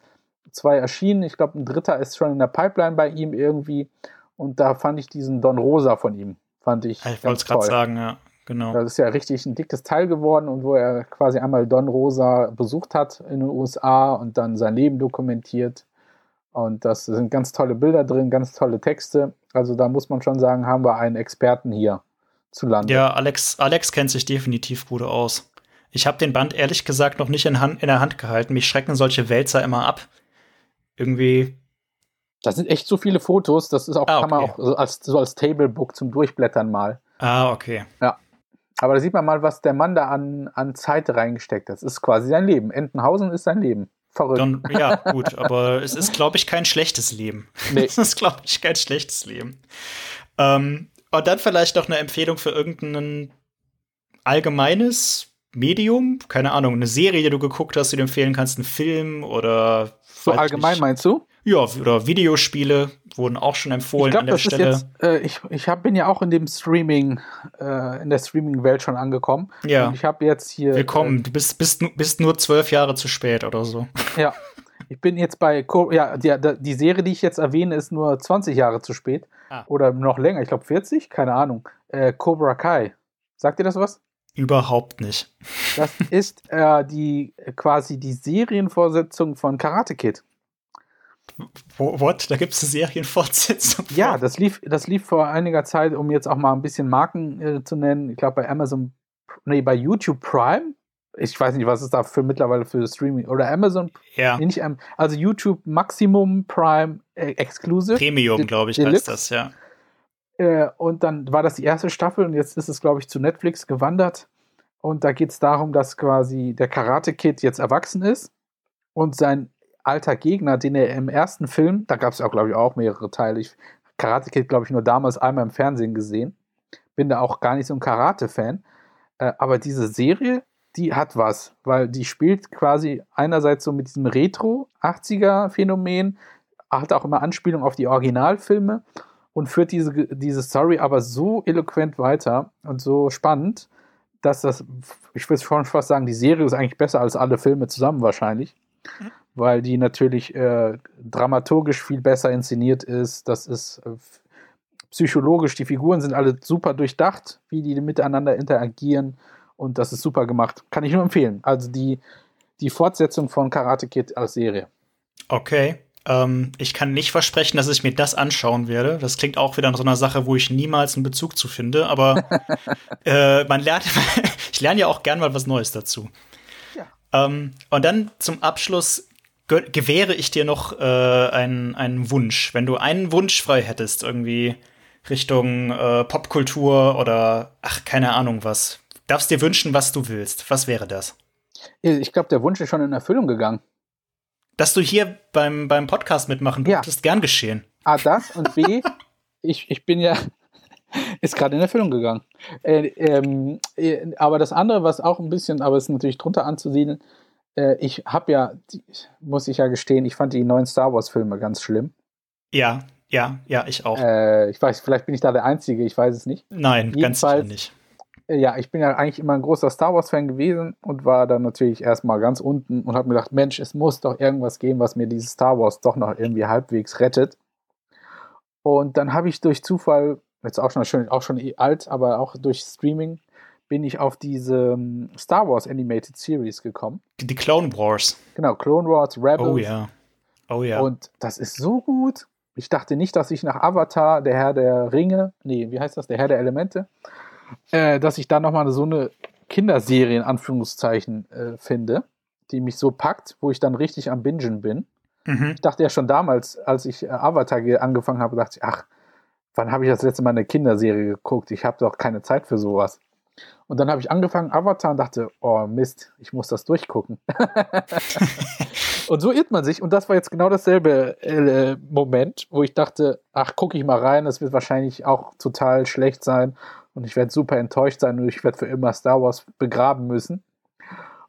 zwei erschienen. Ich glaube, ein dritter ist schon in der Pipeline bei ihm irgendwie. Und da fand ich diesen Don Rosa von ihm, fand ich. Ich wollte es gerade sagen, ja. Genau. Das ist ja richtig ein dickes Teil geworden und wo er quasi einmal Don Rosa besucht hat in den USA und dann sein Leben dokumentiert. Und das sind ganz tolle Bilder drin, ganz tolle Texte. Also da muss man schon sagen, haben wir einen Experten hier zu landen. Ja, Alex, Alex kennt sich definitiv gut aus. Ich habe den Band ehrlich gesagt noch nicht in, Hand, in der Hand gehalten. Mich schrecken solche Wälzer immer ab. Irgendwie. Das sind echt so viele Fotos. Das ist auch, ah, okay. kann man auch so als, so als Tablebook zum Durchblättern mal. Ah, okay. Ja. Aber da sieht man mal, was der Mann da an, an Zeit reingesteckt hat. Das ist quasi sein Leben. Entenhausen ist sein Leben. Verrückt. Dann, ja, gut, aber es ist, glaube ich, kein schlechtes Leben. Nee. Es ist, glaube ich, kein schlechtes Leben. Ähm, und dann vielleicht noch eine Empfehlung für irgendein allgemeines Medium, keine Ahnung, eine Serie, die du geguckt hast, die du empfehlen kannst, einen Film oder. So allgemein meinst du? Ja, oder Videospiele wurden auch schon empfohlen glaub, an der Stelle. Jetzt, äh, ich ich hab, bin ja auch in dem Streaming, äh, in der Streaming-Welt schon angekommen. Ja. Und ich habe jetzt hier. Willkommen, äh, du bist, bist, bist nur zwölf Jahre zu spät oder so. Ja. Ich bin jetzt bei, ja, die, die Serie, die ich jetzt erwähne, ist nur 20 Jahre zu spät. Ah. Oder noch länger, ich glaube 40, keine Ahnung. Äh, Cobra Kai. Sagt dir das was? Überhaupt nicht. Das ist äh, die quasi die Serienvorsetzung von Karate Kid. What? Da gibt es eine Serienfortsetzung? Ja, das lief, das lief vor einiger Zeit, um jetzt auch mal ein bisschen Marken äh, zu nennen. Ich glaube bei Amazon, nee, bei YouTube Prime. Ich weiß nicht, was es da für mittlerweile für Streaming oder Amazon. Ja. Nicht, also YouTube Maximum Prime äh, Exclusive. Premium, glaube ich, heißt das, ja. Äh, und dann war das die erste Staffel und jetzt ist es, glaube ich, zu Netflix gewandert. Und da geht es darum, dass quasi der Karate Kid jetzt erwachsen ist und sein alter Gegner, den er im ersten Film, da gab es auch, glaube ich, auch mehrere Teile. Ich, Karate Kid, glaube ich, nur damals einmal im Fernsehen gesehen. Bin da auch gar nicht so ein Karate-Fan. Äh, aber diese Serie, die hat was, weil die spielt quasi einerseits so mit diesem Retro-80er-Phänomen, hat auch immer Anspielung auf die Originalfilme und führt diese, diese Story aber so eloquent weiter und so spannend, dass das, ich würde schon fast sagen, die Serie ist eigentlich besser als alle Filme zusammen wahrscheinlich. Mhm weil die natürlich äh, dramaturgisch viel besser inszeniert ist. Das ist äh, psychologisch, die Figuren sind alle super durchdacht, wie die miteinander interagieren und das ist super gemacht. Kann ich nur empfehlen. Also die, die Fortsetzung von Karate Kid als Serie. Okay. Ähm, ich kann nicht versprechen, dass ich mir das anschauen werde. Das klingt auch wieder nach so einer Sache, wo ich niemals einen Bezug zu finde, aber äh, man lernt, ich lerne ja auch gern mal was Neues dazu. Ja. Ähm, und dann zum Abschluss gewähre ich dir noch äh, einen, einen Wunsch. Wenn du einen Wunsch frei hättest, irgendwie Richtung äh, Popkultur oder ach, keine Ahnung was. Darfst dir wünschen, was du willst. Was wäre das? Ich glaube, der Wunsch ist schon in Erfüllung gegangen. Dass du hier beim, beim Podcast mitmachen ja. ist gern geschehen. A, das und B, ich, ich bin ja, ist gerade in Erfüllung gegangen. Äh, ähm, äh, aber das andere, was auch ein bisschen, aber ist natürlich drunter anzusiedeln, äh, ich habe ja, muss ich ja gestehen, ich fand die neuen Star Wars-Filme ganz schlimm. Ja, ja, ja, ich auch. Äh, ich weiß, vielleicht bin ich da der Einzige, ich weiß es nicht. Nein, Jedenfalls, ganz sicher nicht. Äh, ja, ich bin ja eigentlich immer ein großer Star Wars-Fan gewesen und war dann natürlich erstmal ganz unten und habe mir gedacht, Mensch, es muss doch irgendwas geben, was mir dieses Star Wars doch noch irgendwie halbwegs rettet. Und dann habe ich durch Zufall, jetzt auch schon, auch schon alt, aber auch durch Streaming, bin ich auf diese ähm, Star Wars Animated Series gekommen. Die Clone Wars. Genau, Clone Wars, Rebels. Oh ja. Oh ja. Und das ist so gut. Ich dachte nicht, dass ich nach Avatar, der Herr der Ringe, nee, wie heißt das, der Herr der Elemente, äh, dass ich da nochmal so eine Kinderserie in Anführungszeichen äh, finde, die mich so packt, wo ich dann richtig am Bingen bin. mhm. Ich dachte ja schon damals, als ich äh, Avatar ge- angefangen habe, dachte ich, ach, wann habe ich das letzte Mal eine Kinderserie geguckt? Ich habe doch keine Zeit für sowas. Und dann habe ich angefangen Avatar und dachte, oh Mist, ich muss das durchgucken. und so irrt man sich. Und das war jetzt genau dasselbe äh, Moment, wo ich dachte, ach, gucke ich mal rein, das wird wahrscheinlich auch total schlecht sein und ich werde super enttäuscht sein und ich werde für immer Star Wars begraben müssen.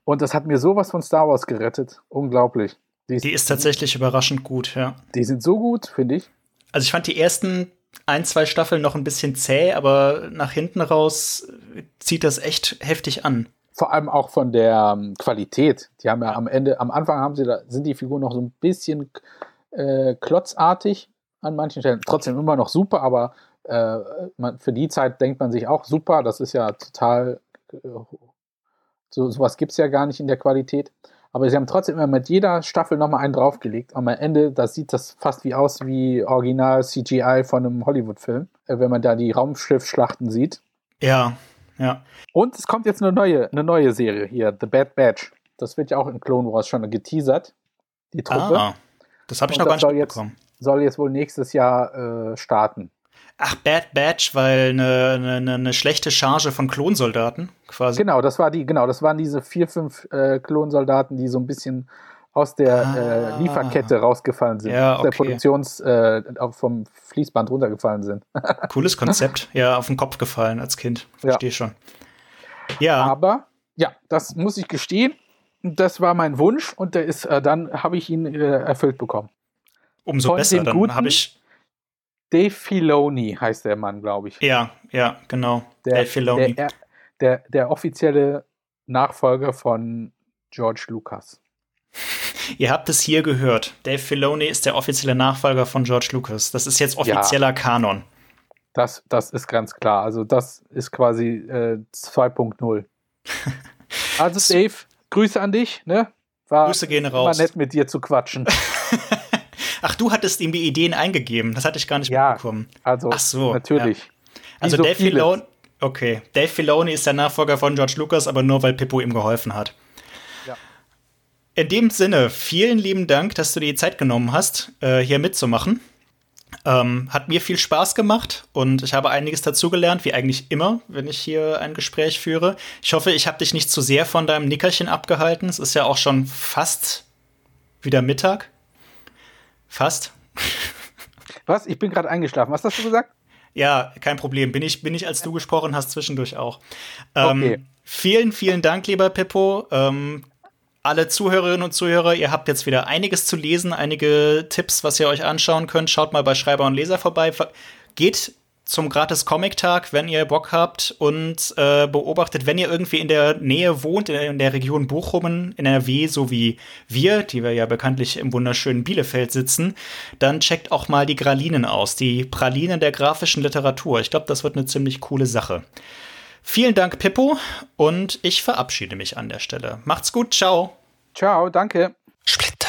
Und das hat mir sowas von Star Wars gerettet. Unglaublich. Die ist tatsächlich überraschend gut, ja. Die sind so gut, finde ich. Also ich fand die ersten ein, zwei Staffeln noch ein bisschen zäh, aber nach hinten raus zieht das echt heftig an. Vor allem auch von der ähm, Qualität. Die haben ja am Ende, am Anfang haben sie da, sind die Figuren noch so ein bisschen äh, klotzartig an manchen Stellen. Trotzdem immer noch super, aber äh, man, für die Zeit denkt man sich auch super. Das ist ja total, äh, so, sowas gibt es ja gar nicht in der Qualität. Aber sie haben trotzdem immer mit jeder Staffel nochmal einen draufgelegt. Am Ende, da sieht das fast wie aus wie Original CGI von einem Hollywood-Film, äh, wenn man da die Raumschiffschlachten sieht. Ja, ja. Und es kommt jetzt eine neue, eine neue Serie hier, The Bad Batch. Das wird ja auch in Clone Wars schon geteasert. Die Truppe Ah, das habe ich Und noch gar soll nicht jetzt- bekommen. soll jetzt wohl nächstes Jahr äh, starten. Ach, Bad Batch, weil eine, eine, eine schlechte Charge von Klonsoldaten quasi. Genau, das war die, genau, das waren diese vier, fünf äh, Klonsoldaten, die so ein bisschen aus der Ah. äh, Lieferkette rausgefallen sind, Ja, aus der okay. Produktions äh, vom Fließband runtergefallen sind. Cooles Konzept. ja, auf den Kopf gefallen als Kind. Verstehe schon. Ja, Aber ja, das muss ich gestehen. Das war mein Wunsch und der ist, äh, dann habe ich ihn äh, erfüllt bekommen. umso von besser. Dann habe ich. Dave Filoni heißt der Mann, glaube ich. Ja, ja, genau. der, Dave Filoni. Der, der, der offizielle Nachfolger von George Lucas. Ihr habt es hier gehört. Dave Filoni ist der offizielle Nachfolger von George Lucas. Das ist jetzt offizieller Kanon. Das, das ist ganz klar. Also das ist quasi äh, 2.0. Also Dave, Grüße an dich. Ne? War Grüße gehen raus. nett mit dir zu quatschen. Ach, du hattest ihm die Ideen eingegeben. Das hatte ich gar nicht Ja. mitbekommen. Also Ach so, natürlich. Wie Also so Dave. Filoni. Okay, Dave Filoni ist der Nachfolger von George Lucas, aber nur weil Pippo ihm geholfen hat. Ja. In dem Sinne, vielen lieben Dank, dass du dir die Zeit genommen hast, äh, hier mitzumachen. Ähm, hat mir viel Spaß gemacht und ich habe einiges dazugelernt, wie eigentlich immer, wenn ich hier ein Gespräch führe. Ich hoffe, ich habe dich nicht zu sehr von deinem Nickerchen abgehalten. Es ist ja auch schon fast wieder Mittag. Fast. Was? Ich bin gerade eingeschlafen. Was hast du gesagt? Ja, kein Problem. Bin ich, bin ich, als du gesprochen hast, zwischendurch auch. Ähm, Okay. Vielen, vielen Dank, lieber Pippo. Ähm, alle Zuhörerinnen und Zuhörer, ihr habt jetzt wieder einiges zu lesen, einige Tipps, was ihr euch anschauen könnt. Schaut mal bei Schreiber und Leser vorbei. Geht zum gratis Comic-Tag, wenn ihr Bock habt und äh, beobachtet, wenn ihr irgendwie in der Nähe wohnt, in der, in der Region Bochum, in NRW, so wie wir, die wir ja bekanntlich im wunderschönen Bielefeld sitzen, dann checkt auch mal die Gralinen aus, die Pralinen der grafischen Literatur. Ich glaube, das wird eine ziemlich coole Sache. Vielen Dank, Pippo, und ich verabschiede mich an der Stelle. Macht's gut, ciao. Ciao, danke. Splitter.